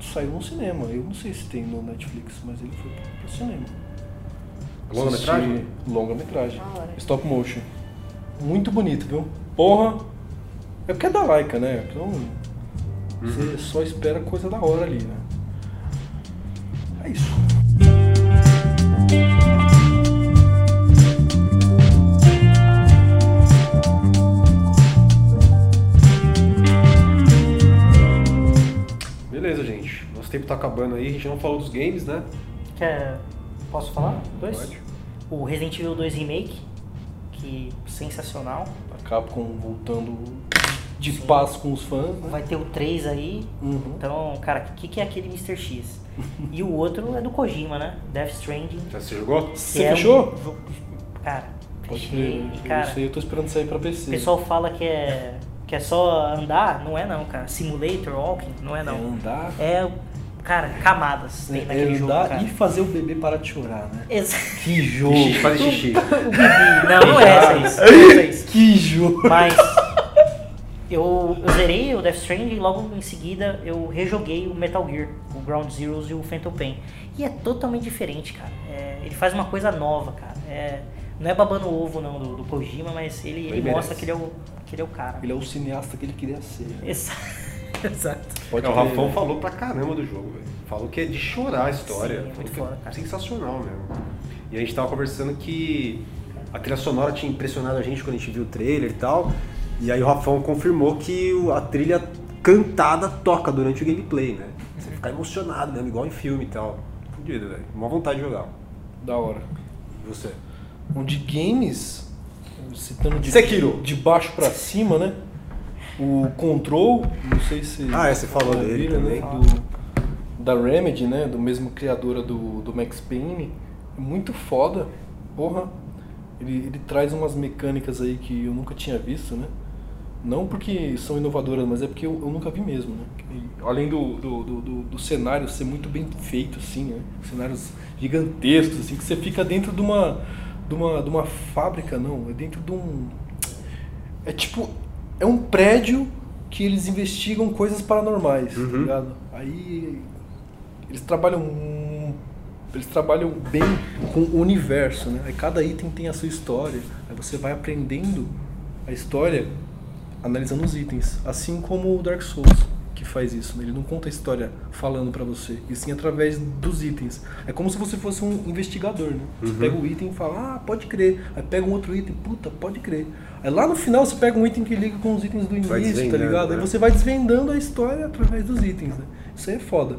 Saiu no cinema. Eu não sei se tem no Netflix, mas ele foi pro cinema. Longa-metragem? Longa-metragem. Hora. Stop motion. Muito bonito, viu? Porra! É porque é da Laika, né? Então. Você só espera coisa da hora ali, né? É isso. Nosso tempo tá acabando aí. A gente não falou dos games, né? Quer... Posso falar? Dois? Pode. O Resident Evil 2 Remake, que sensacional. A Capcom voltando de Sim. paz com os fãs, né? Vai ter o 3 aí. Uhum. Então, cara, o que, que é aquele Mr. X? E o outro é do Kojima, né? Death Stranding. Já se jogou? Você é um fechou? jogo- Cara, Pode fechei. crer. E, cara, Isso aí eu tô esperando sair pra PC. o pessoal fala que é, que é só andar. Não é não, cara. Simulator, walking, não é É não. andar, É, cara, camadas tem é naquele jogo, cara. e fazer o bebê parar de chorar, né? Exa- Que jogo! Xixi, fazer xixi. o Bibi. Não, não é essa isso. Não é isso. Que jogo! Mas eu, eu zerei o Death Stranding e logo em seguida eu rejoguei o Metal Gear, o Ground Zeroes e o Phantom Pain. E é totalmente diferente, cara. É, ele faz uma coisa nova, cara. É, não é babando o ovo não do, do Kojima, mas ele, ele Ele mostra que ele, é o, que ele é o cara. Ele é o cineasta que ele queria ser. Exa- Exato. Pode É, o Rafão falou pra caramba do jogo, velho. Falou que é de chorar a história. Sim, é muito foda, cara. sensacional mesmo. E a gente tava conversando que a trilha sonora tinha impressionado a gente quando a gente viu o trailer e tal. E aí o Rafão confirmou que a trilha cantada toca durante o gameplay, né? Você fica emocionado mesmo, igual em filme e tal. Fudido, velho. Uma vontade de jogar. Da hora. E você? Bom, de games, citando de, Sekiro. de baixo pra cima, né? O Control, não sei se. Ah, é, você falou dele ouviram, também. Né? Do, da Remedy, né? Do mesmo criadora do, do Max Payne. É muito foda. Porra. Ele, ele traz umas mecânicas aí que eu nunca tinha visto, né? Não porque são inovadoras, mas é porque eu, eu nunca vi mesmo, né? E, além do, do, do, do- do cenário ser muito bem feito, assim, né? Cenários gigantescos, assim, que você fica dentro de uma, de uma, de uma fábrica, não. É dentro de um... É tipo... É um prédio que eles investigam coisas paranormais, tá Uhum. ligado? Aí... Eles trabalham... Eles trabalham bem com o universo, né? Aí cada item tem a sua história. Aí você vai aprendendo a história analisando os itens, assim como o Dark Souls que faz isso. né? Ele não conta a história falando pra você, e sim através dos itens. É como se você fosse um investigador, né? Você pega o item e fala, ah, pode crer. Aí pega um outro item, puta, pode crer. Aí lá no final você pega um item que liga com os itens do início, tá ligado? Aí né? você vai desvendando a história através dos itens, né? Isso aí é foda.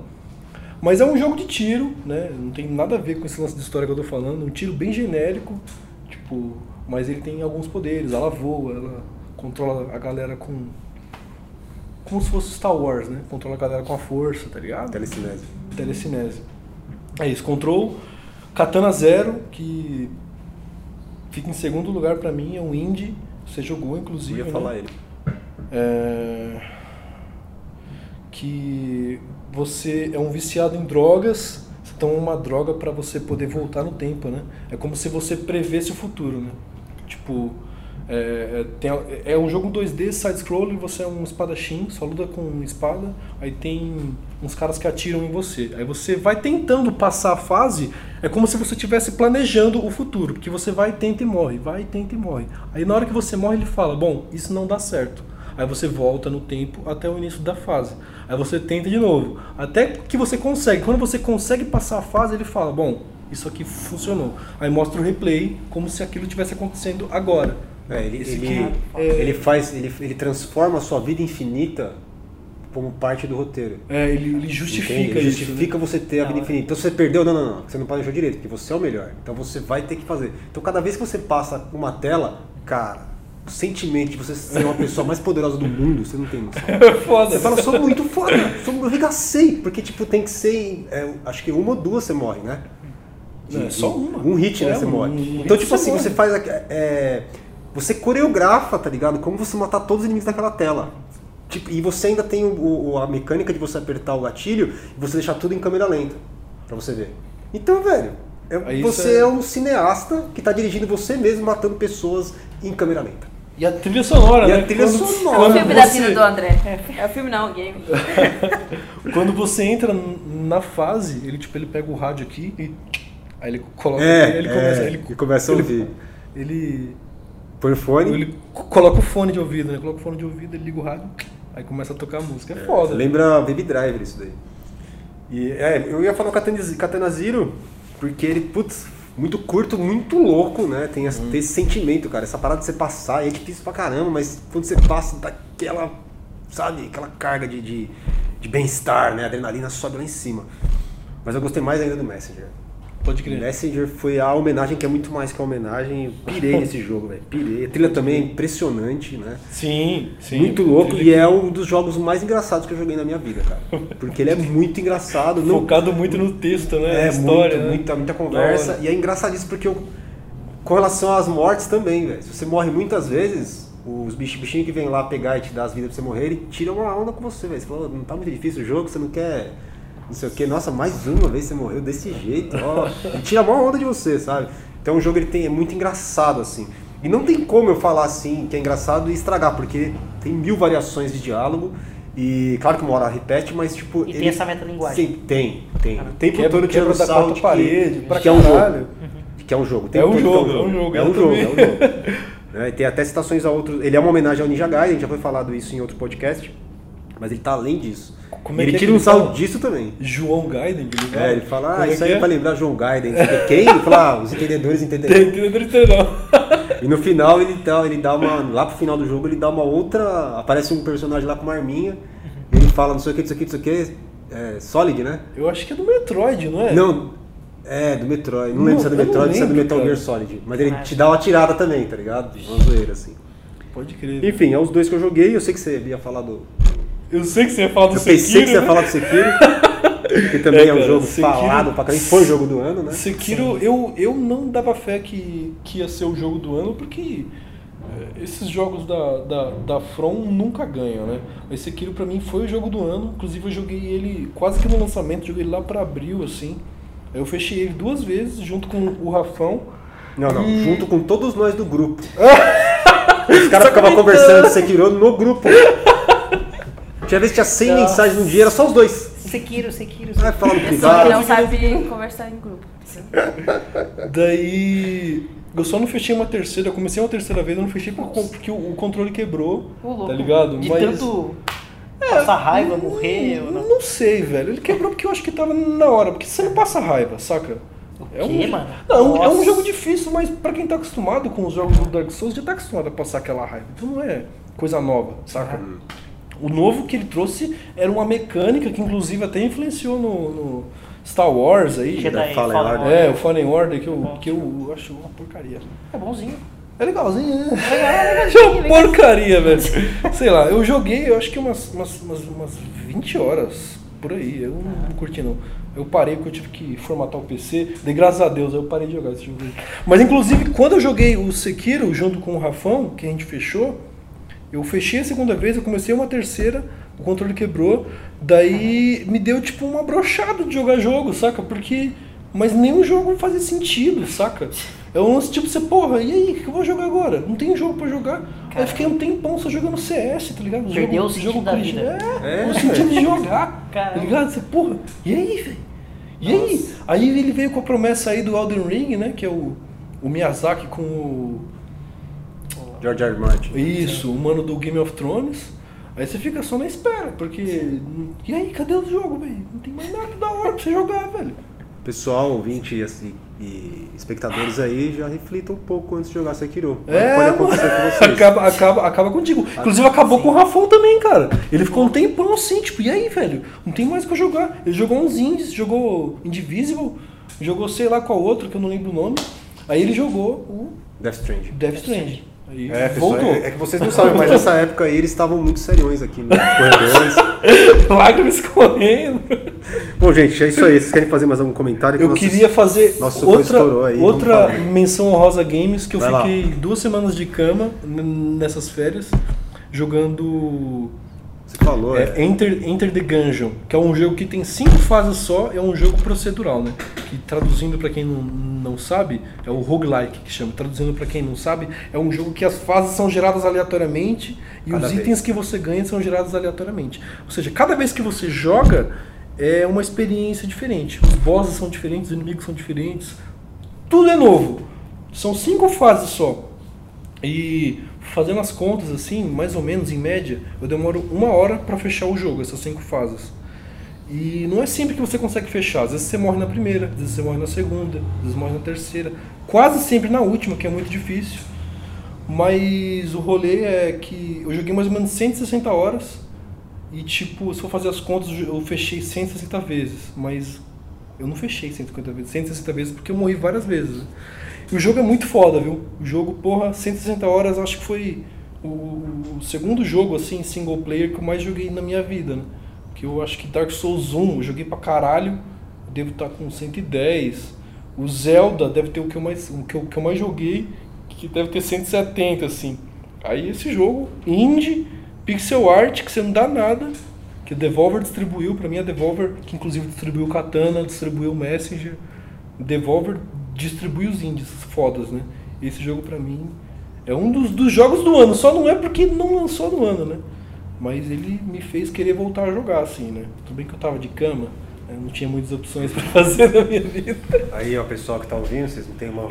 Mas é um jogo de tiro, né? Não tem nada a ver com esse lance de história que eu tô falando. Um tiro bem genérico, tipo, mas ele tem alguns poderes. Ela voa, ela controla a galera com. Como se fosse Star Wars, né? Controla a galera com a força, tá ligado? Telecinese. Telecinese. É isso, Control. Katana Zero, que fica em segundo lugar pra mim, é um indie. Você jogou, Eu inclusive. ia né? falar ele. É, que você é um viciado em drogas, você toma uma droga pra você poder voltar no tempo, né? É como se você prevesse o futuro, né? Tipo, é, é, tem, é um jogo 2D, side-scroller, você é um espadachim, só luta com espada, aí tem uns caras que atiram em você. Aí você vai tentando passar a fase, é como se você estivesse planejando o futuro, porque você vai, tenta e morre, vai, tenta e morre. Aí na hora que você morre, ele fala, bom, isso não dá certo. Aí você volta no tempo até o início da fase. Aí você tenta de novo. Até que você consegue. Quando você consegue passar a fase, ele fala: Bom, isso aqui funcionou. Aí mostra o replay como se aquilo estivesse acontecendo agora. É, ele, Esse ele, aqui é- ele faz, ele, ele transforma a sua vida infinita como parte do roteiro. É, ele, ele justifica Entende? Ele isso. justifica você ter a vida infinita. Então se você perdeu, não, não, não. Você não pode deixar direito, porque você é o melhor. Então você vai ter que fazer. Então cada vez que você passa uma tela, cara, o sentimento de você ser uma pessoa mais poderosa do mundo, você não tem noção. né? Foda. Você fala, sou muito foda, sou, eu regacei. Porque, tipo, tem que ser. é, acho que uma ou duas você morre, né? Não, é só uma. Um hit, né? É, Você um- morre. um então, hit tipo assim, morre. você faz. é, você coreografa, tá ligado? Como você matar todos os inimigos daquela tela. Tipo, e você ainda tem o- o- a mecânica de você apertar o gatilho e você deixar tudo em câmera lenta. Pra você ver. Então, velho. é- você é- é... um cineasta que tá dirigindo você mesmo matando pessoas em câmera lenta. E a trilha sonora, E a né? trilha Quando- sonora. É o filme da você- vida do André. É o filme não, o game. Quando você entra na fase, ele tipo, ele pega o rádio aqui e aí ele coloca É, ele é, começa, ele, e começa a ele- ouvir. Ele, Põe o fone. ele co- coloca o fone de ouvido, né? Coloca o fone de ouvido, ele liga o rádio, aí começa a tocar a música. É, foda. Lembra Baby Driver isso daí. E, é, eu ia falar o Zero, porque ele, putz, muito curto, muito louco, né? Tem, esse- tem esse sentimento, cara. Essa parada de você passar é difícil pra caramba, mas quando você passa, dá aquela, sabe, aquela carga de, de, de bem-estar, né? A adrenalina sobe lá em cima. Mas eu gostei mais ainda do Messenger. Pode crer. Messenger foi a homenagem que é muito mais que a homenagem. Eu Pirei nesse jogo, velho. Pirei. A trilha também é impressionante, né? Sim, sim. Muito louco e é um dos jogos mais engraçados que eu joguei na minha vida, cara. Porque ele é muito engraçado. Não, Focado muito no texto, né? é, história, muito, né? muita, muita conversa. E é engraçadíssimo porque eu, com relação às mortes também, velho. Se você morre muitas vezes, os bich- bichinhos que vêm lá pegar e te dar as vidas pra você morrer, ele tira uma onda com você, velho. Você fala, não tá muito difícil o jogo, você não quer. Não sei o que, nossa, mais uma vez você morreu desse jeito, ó. Ele tira a maior onda de você, sabe? Então o jogo ele tem, é muito engraçado, assim. E não tem como eu falar assim que é engraçado e estragar, porque tem mil variações de diálogo. E claro que uma hora repete, mas tipo. E tem essa metalinguagem. Sim, tem, tem. O tempo Quebra- todo tirando da quarta de parede, que, que é um jogo. caralho. De que é um jogo. É um jogo, é um jogo, É um jogo, é um jogo. Né, tem até citações a outros. Ele é uma homenagem ao Ninja Gaiden, já foi falado isso em outro podcast. Mas ele tá além disso. Como é ele que é tira que um saldo fala? disso também. João Gaiden, que ele É, ele fala, ah, Como isso é aí que é pra lembrar João Gaiden. Quem? Ele fala, ah, os entendedores entenderão. Tem que entender, não. E no final ele dá, ele dá uma. Lá pro final do jogo ele dá uma outra. Aparece um personagem lá com uma arminha. E ele fala não sei o que, não sei o que, não sei o que. É, Solid, né? Eu acho que é do Metroid, não é? Não. É, do Metroid. Não, Não, lembro se é do Metroid ou se é do Metal cara. Gear Solid. Mas ele Ah, te dá uma tirada também, tá ligado? Uma zoeira, assim. Pode crer. Enfim, é os dois que eu joguei. Eu sei que você ia falar do. Eu sei que você ia falar do Eu pensei Sekiro, que você ia né? falar do Sekiro. que também é, É, um cara, jogo Sekiro- falado pra caramba. Foi o jogo do ano, né? Sekiro, eu, eu não dava fé que, que ia ser o jogo do ano, porque é, esses jogos da, da, da From nunca ganham, né? Mas Sekiro pra mim foi o jogo do ano, inclusive eu joguei ele quase que no lançamento, joguei ele lá pra abril, assim. Eu fechei ele duas vezes, junto com o Rafão. Não, não. E- Junto com todos nós do grupo. Os caras ficavam conversando de Sekiro no grupo. Tinha vez que tinha 100 Nossa. mensagens no dia, era só os dois. Sekiro, Sekiro, Vai Sekiro. falar no Pessoa que privado. não sabe conversar em grupo. Daí. Eu só não fechei uma terceira, eu comecei uma terceira vez, eu não fechei por- porque o, o controle quebrou. Louco. Tá ligado? De Mas- tanto passar raiva, morrer. ou Não, não. não sei, velho. Ele quebrou porque eu acho que tava na hora. Porque você não passa raiva, saca? É quê, mano? Não, é um jogo difícil, mas pra quem tá acostumado com os jogos do Dark Souls, já tá acostumado a passar aquela raiva. Então não é coisa nova, saca? O novo que ele trouxe era uma mecânica que inclusive até influenciou no, no Star Wars aí. Jedi Fallen Fallen Order. É, o Fallen Order, que eu, que eu acho uma porcaria. É bonzinho. É legalzinho, né? É É uma porcaria, velho. Sei lá, eu joguei, eu acho que umas, umas, umas, umas 20 horas por aí. Eu não, não curti, não. Eu parei porque eu tive que formatar o PC. De graças a Deus, eu parei de jogar esse jogo aí. Mas, inclusive, quando eu joguei o Sekiro junto com o Rafão, que a gente fechou, eu fechei a segunda vez, eu comecei uma terceira, o controle quebrou. Daí me deu, tipo, uma brochada de jogar jogo, saca? Porque. Mas nenhum jogo fazia sentido, saca? É um lance tipo, você, porra, e aí, o que eu vou jogar agora? Não tem jogo pra jogar. Aí eu fiquei um tempão só jogando CS, tá ligado? Perdeu jogo, o sentido jogo da vida. É, É. o sentido de jogar, tá Caramba. ligado? Você, porra, e aí, velho? E aí? Aí ele veio com a promessa aí do Elden Ring, né? Que é o, o Miyazaki com o. George R. Martin. Isso, o mano do Game of Thrones. Aí você fica só na espera, porque. E aí, cadê o jogo, velho? Não tem mais nada da hora pra você jogar, velho. Pessoal, ouvinte, assim, e espectadores aí já reflitam um pouco antes de jogar Sekiro. É, Pode acontecer com vocês. Acaba, acaba, acaba contigo. Inclusive acabou com o Rafão também, cara. Ele ficou um tempão assim, tipo, e aí, velho? Não tem mais pra jogar. Ele jogou uns indies, jogou Indivisible, jogou sei lá qual outro, que eu não lembro o nome. Aí ele jogou o Death Stranding. Death Stranding. Aí É, pessoal, voltou. é, é que vocês não sabem, mas nessa época aí eles estavam muito seriões aqui nos corredores. Lágrimas escorrendo. Bom, gente, é isso aí. Vocês querem fazer mais algum comentário? Eu nossos- queria fazer outra, aí, outra menção honrosa games que eu Vai lá. fiquei duas semanas de cama nessas férias jogando Você falou, é. é, Enter, Enter the Gungeon, que é um jogo que tem cinco fases só, é um jogo procedural, né? Que traduzindo pra quem não, não sabe, é o roguelike que chama. Traduzindo pra quem não sabe, é um jogo que as fases são geradas aleatoriamente e Cada os vez. itens que você ganha são gerados aleatoriamente. Ou seja, cada vez que você joga é uma experiência diferente. Os bosses são diferentes, os inimigos são diferentes. Tudo é novo. São cinco fases só. E fazendo as contas assim, mais ou menos em média, eu demoro uma hora pra fechar o jogo, essas cinco fases. E não é sempre que você consegue fechar. Às vezes você morre na primeira, às vezes você morre na segunda, às vezes morre na terceira. Quase sempre na última, que é muito difícil. Mas o rolê é que eu joguei mais ou menos 160 horas. E tipo, se for fazer as contas, eu fechei 160 vezes. Mas eu não fechei 150 vezes, 160 vezes porque eu morri várias vezes. E o jogo é muito foda, viu? O jogo, porra, 160 horas, acho que foi o, o segundo jogo, assim, single player que eu mais joguei na minha vida, né? Que eu acho que Dark Souls 1 eu joguei pra caralho, devo estar com 110. O Zelda deve ter o que eu mais, o que eu, que eu mais joguei, que deve ter 170, assim. Aí esse jogo, indie, pixel art, que você não dá nada, que a Devolver distribuiu, pra mim a Devolver, que inclusive distribuiu o Katana, distribuiu o Messenger, Devolver distribui os indies fodas, né? Esse jogo pra mim é um dos, dos jogos do ano, só não é porque não lançou no ano, né? Mas ele me fez querer voltar a jogar, assim, né? Tudo bem que eu tava de cama, né? não tinha muitas opções pra fazer na minha vida. Aí, ó, pessoal que tá ouvindo, vocês não têm uma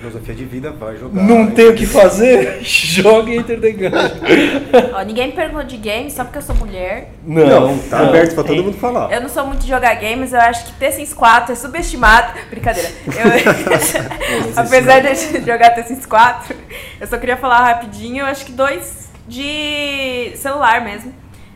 filosofia de vida, vai jogar. Não tem o que fazer? Joga Enter the Gungeon. Ó, ninguém me perguntou de games só porque eu sou mulher. Não, tá aberto pra todo mundo falar. Eu não sou muito de jogar games, eu acho que The Sims 4 é subestimado. Brincadeira. Eu- Apesar de jogar The Sims 4, eu só queria falar rapidinho, eu acho que dois de celular mesmo.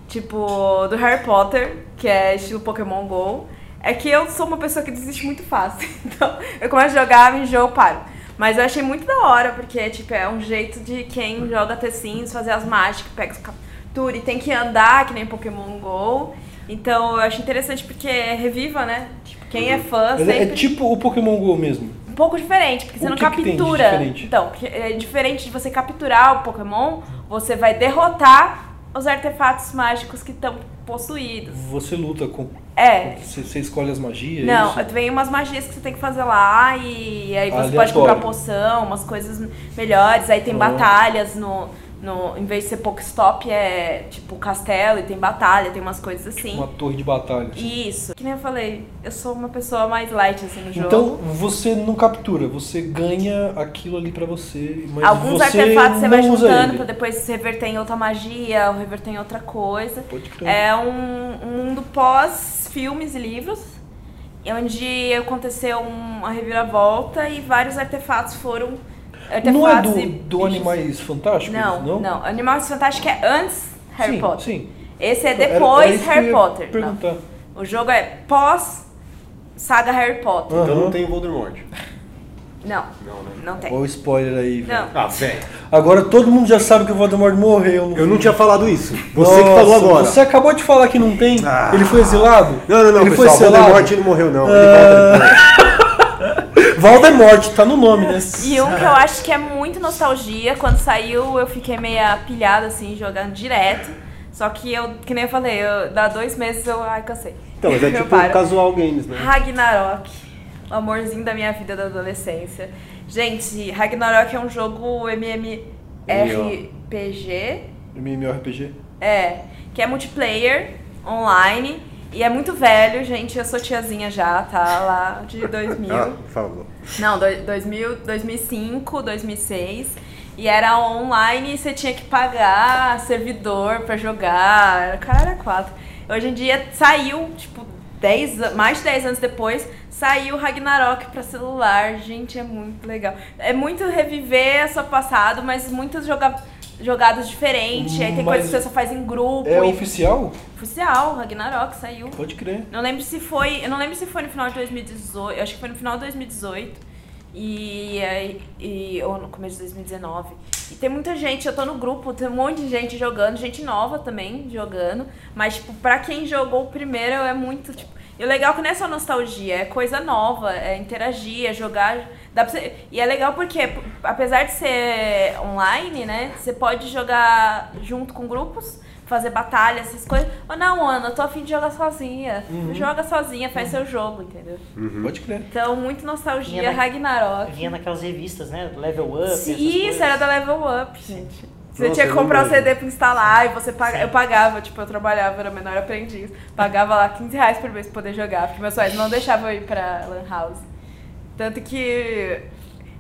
Tipo, do Harry Potter, que é estilo Pokémon GO. É que eu sou uma pessoa que desiste muito fácil. Então, eu começo a jogar, me enjoo, paro. Mas eu achei muito da hora, porque, tipo, é um jeito de quem joga The Sims fazer as mágicas, pega os captura e tem que andar, que nem Pokémon GO. Então eu acho interessante porque é reviva, né? Tipo, quem é fã é, é sempre. tipo o Pokémon GO mesmo. Um pouco diferente, porque você O não que que captura. diferente? Então, é diferente de você capturar o Pokémon, você vai derrotar os artefatos mágicos que estão possuídos. Você luta com. É. Você, você escolhe as magias. Não, isso? vem umas magias que você tem que fazer lá e aí você pode Aleatório. comprar poção, umas coisas melhores. Aí tem Ah. batalhas no, no. Em vez de ser Pokestop, é tipo castelo e tem batalha, tem umas coisas assim. Uma torre de batalha. assim. Isso. Que nem eu falei, eu sou uma pessoa mais light assim no jogo. Então você não captura, você ganha aquilo ali pra você. Mas Alguns você artefatos você vai juntando pra depois reverter em outra magia ou reverter em outra coisa. Pode crer. É um, um mundo pós-filmes e livros, onde aconteceu uma reviravolta e vários artefatos foram. Não é do, e do. Animais Fantásticos? Não, não. não. Animais Fantásticos é antes Harry sim, Potter. Sim. Esse é Era- depois era que eu Harry Potter. Não. Perguntar. O jogo é pós saga Harry Potter. Então não tem Voldemort. Não, Não, né? não tem. Olha o spoiler aí, velho. Não. Ah, velho. Agora todo mundo já sabe que o Voldemort morreu. Eu não tinha falado isso. Você que Nossa, falou agora. Você acabou de falar que não tem. Ah. Ele foi exilado? Não, não, não, Ele pessoal. foi selado? Voldemort não morreu, não. Ele Ah. volta depois. Voldemort, tá no nome, né? E um que eu acho que é muito nostalgia, quando saiu eu fiquei meio pilhada assim, jogando direto. Só que eu, que nem eu falei, eu, dá dois meses eu, ai, cansei. Então, mas é tipo paro. casual games, né? Ragnarok, o amorzinho da minha vida da adolescência. Gente, Ragnarok é um jogo MMORPG, MMORPG. é, que é multiplayer, online, e é muito velho, gente, eu sou tiazinha já, tá, lá de 2000. Ah, favor. Não, do- 2000, 2005, 2006. E era online e você tinha que pagar servidor pra jogar. Cara era quatro. Hoje em dia saiu, tipo, 10, a- mais de 10 anos depois, saiu Ragnarok pra celular. Gente, é muito legal. É muito reviver seu passado, mas muitas joga jogadas diferentes. Aí tem Mas coisas que você só faz em grupo. É e- oficial? Oficial, Ragnarok saiu. Pode crer. Não lembro se foi. Eu não lembro se foi no final de 2018. Eu acho que foi no final de 2018. E, aí- e ou no começo de 2019. E tem muita gente, eu tô no grupo, tem um monte de gente jogando, gente nova também jogando. Mas, tipo, pra quem jogou o primeiro é muito, tipo. E o legal é que não é só nostalgia, é coisa nova, é interagir, é jogar. Dá você... E é legal porque, apesar de ser online, né? Você pode jogar junto com grupos, fazer batalha, essas coisas. Ou não, Ana, eu tô afim de jogar sozinha. Joga sozinha, faz seu jogo, entendeu? Pode crer. Então, muito nostalgia, Vinha na- Ragnarok. Vinha naquelas revistas, né? Level Up. essas Sim, coisas. Isso, era da Level Up, gente. Você Nossa, tinha que comprar o lembro. CD pra instalar e você paga, eu pagava, tipo, eu trabalhava, era menor aprendiz. Pagava lá 15 reais por mês pra poder jogar, porque meus pais não deixavam eu ir pra Lan House. Tanto que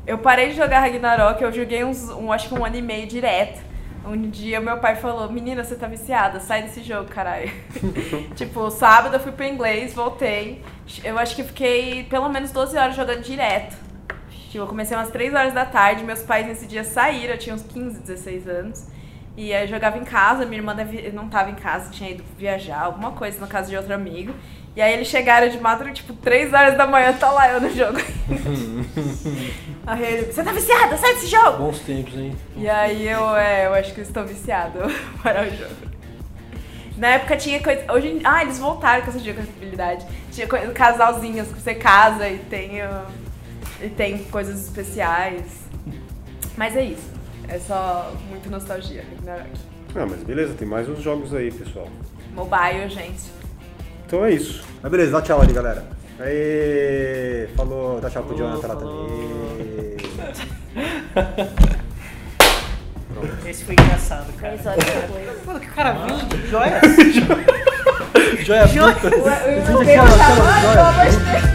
eu parei de jogar Ragnarok, eu joguei uns, um, acho que um ano e meio direto. Um dia meu pai falou, menina, você tá viciada, sai desse jogo, caralho. tipo, sábado eu fui pro inglês, voltei. Eu acho que fiquei pelo menos 12 horas jogando direto. Tipo, eu comecei umas 3 horas da tarde, meus pais nesse dia saíram, eu tinha uns 15, 16 anos. E aí eu jogava em casa, minha irmã não tava em casa, tinha ido viajar, alguma coisa na casa de outro amigo. E aí eles chegaram de madrugada, tipo, 3 horas da manhã, tá lá eu no jogo. aí ele, você tá viciada, sai desse jogo! Bons tempos, hein? E aí eu, é, eu acho que eu estou vou parar o jogo. Na época tinha coisa. Hoje, ah, eles voltaram com essa jogabilidade. Tinha coisa, casalzinhos que você casa e tem, uh, e tem coisas especiais. Mas é isso. É só muito nostalgia, Ragnarok. Ah, mas beleza, tem mais uns jogos aí, pessoal. Mobile, gente. Então é isso. Mas beleza, dá tchau ali, galera. Aê, falou, dá tchau pro Jonathan lá também. Esse foi engraçado, cara. Três horas depois. Mano, que cara vende joias. Joia. Eu tenho essa mãe, pelo amor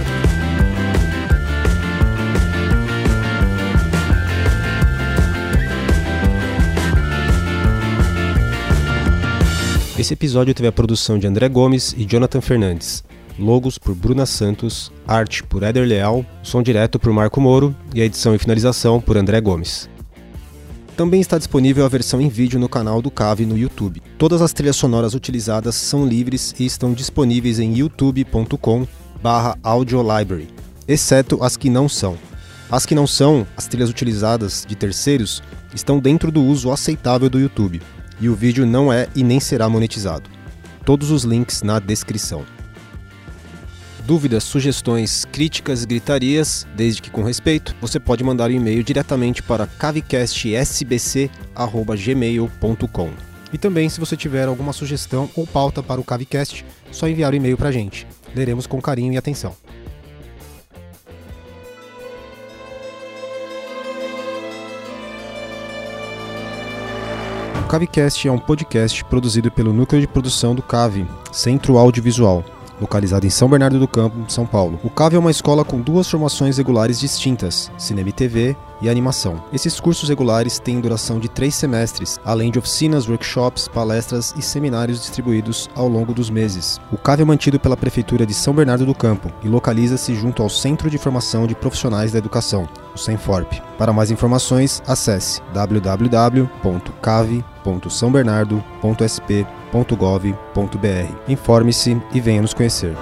Esse episódio teve a produção de André Gomes e Jonathan Fernandes. Logos por Bruna Santos, arte por Éder Leal, som direto por Marco Moro e a edição e finalização por André Gomes. Também está disponível a versão em vídeo no canal do Cave no YouTube. Todas as trilhas sonoras utilizadas são livres e estão disponíveis em youtube.com/audiolibrary, exceto as que não são. As que não são, as trilhas utilizadas de terceiros, estão dentro do uso aceitável do YouTube, e o vídeo não é e nem será monetizado. Todos os links na descrição. Dúvidas, sugestões, críticas gritarias, desde que com respeito, você pode mandar um e-mail diretamente para cavecastsbc@gmail.com. E também, se você tiver alguma sugestão ou pauta para o Cavecast, só enviar o e-mail para a gente. Leremos com carinho e atenção. Cavecast é um podcast produzido pelo Núcleo de Produção do Cave, Centro Audiovisual, localizado em São Bernardo do Campo, São Paulo. O CAV é uma escola com duas formações regulares distintas, cinema e TV e animação. Esses cursos regulares têm duração de três semestres, além de oficinas, workshops, palestras e seminários distribuídos ao longo dos meses. O CAV é mantido pela Prefeitura de São Bernardo do Campo e localiza-se junto ao Centro de Formação de Profissionais da Educação, o CENFORP. Para mais informações, acesse www.cave.sãobernardo.sp.gov.br. Informe-se e venha nos conhecer.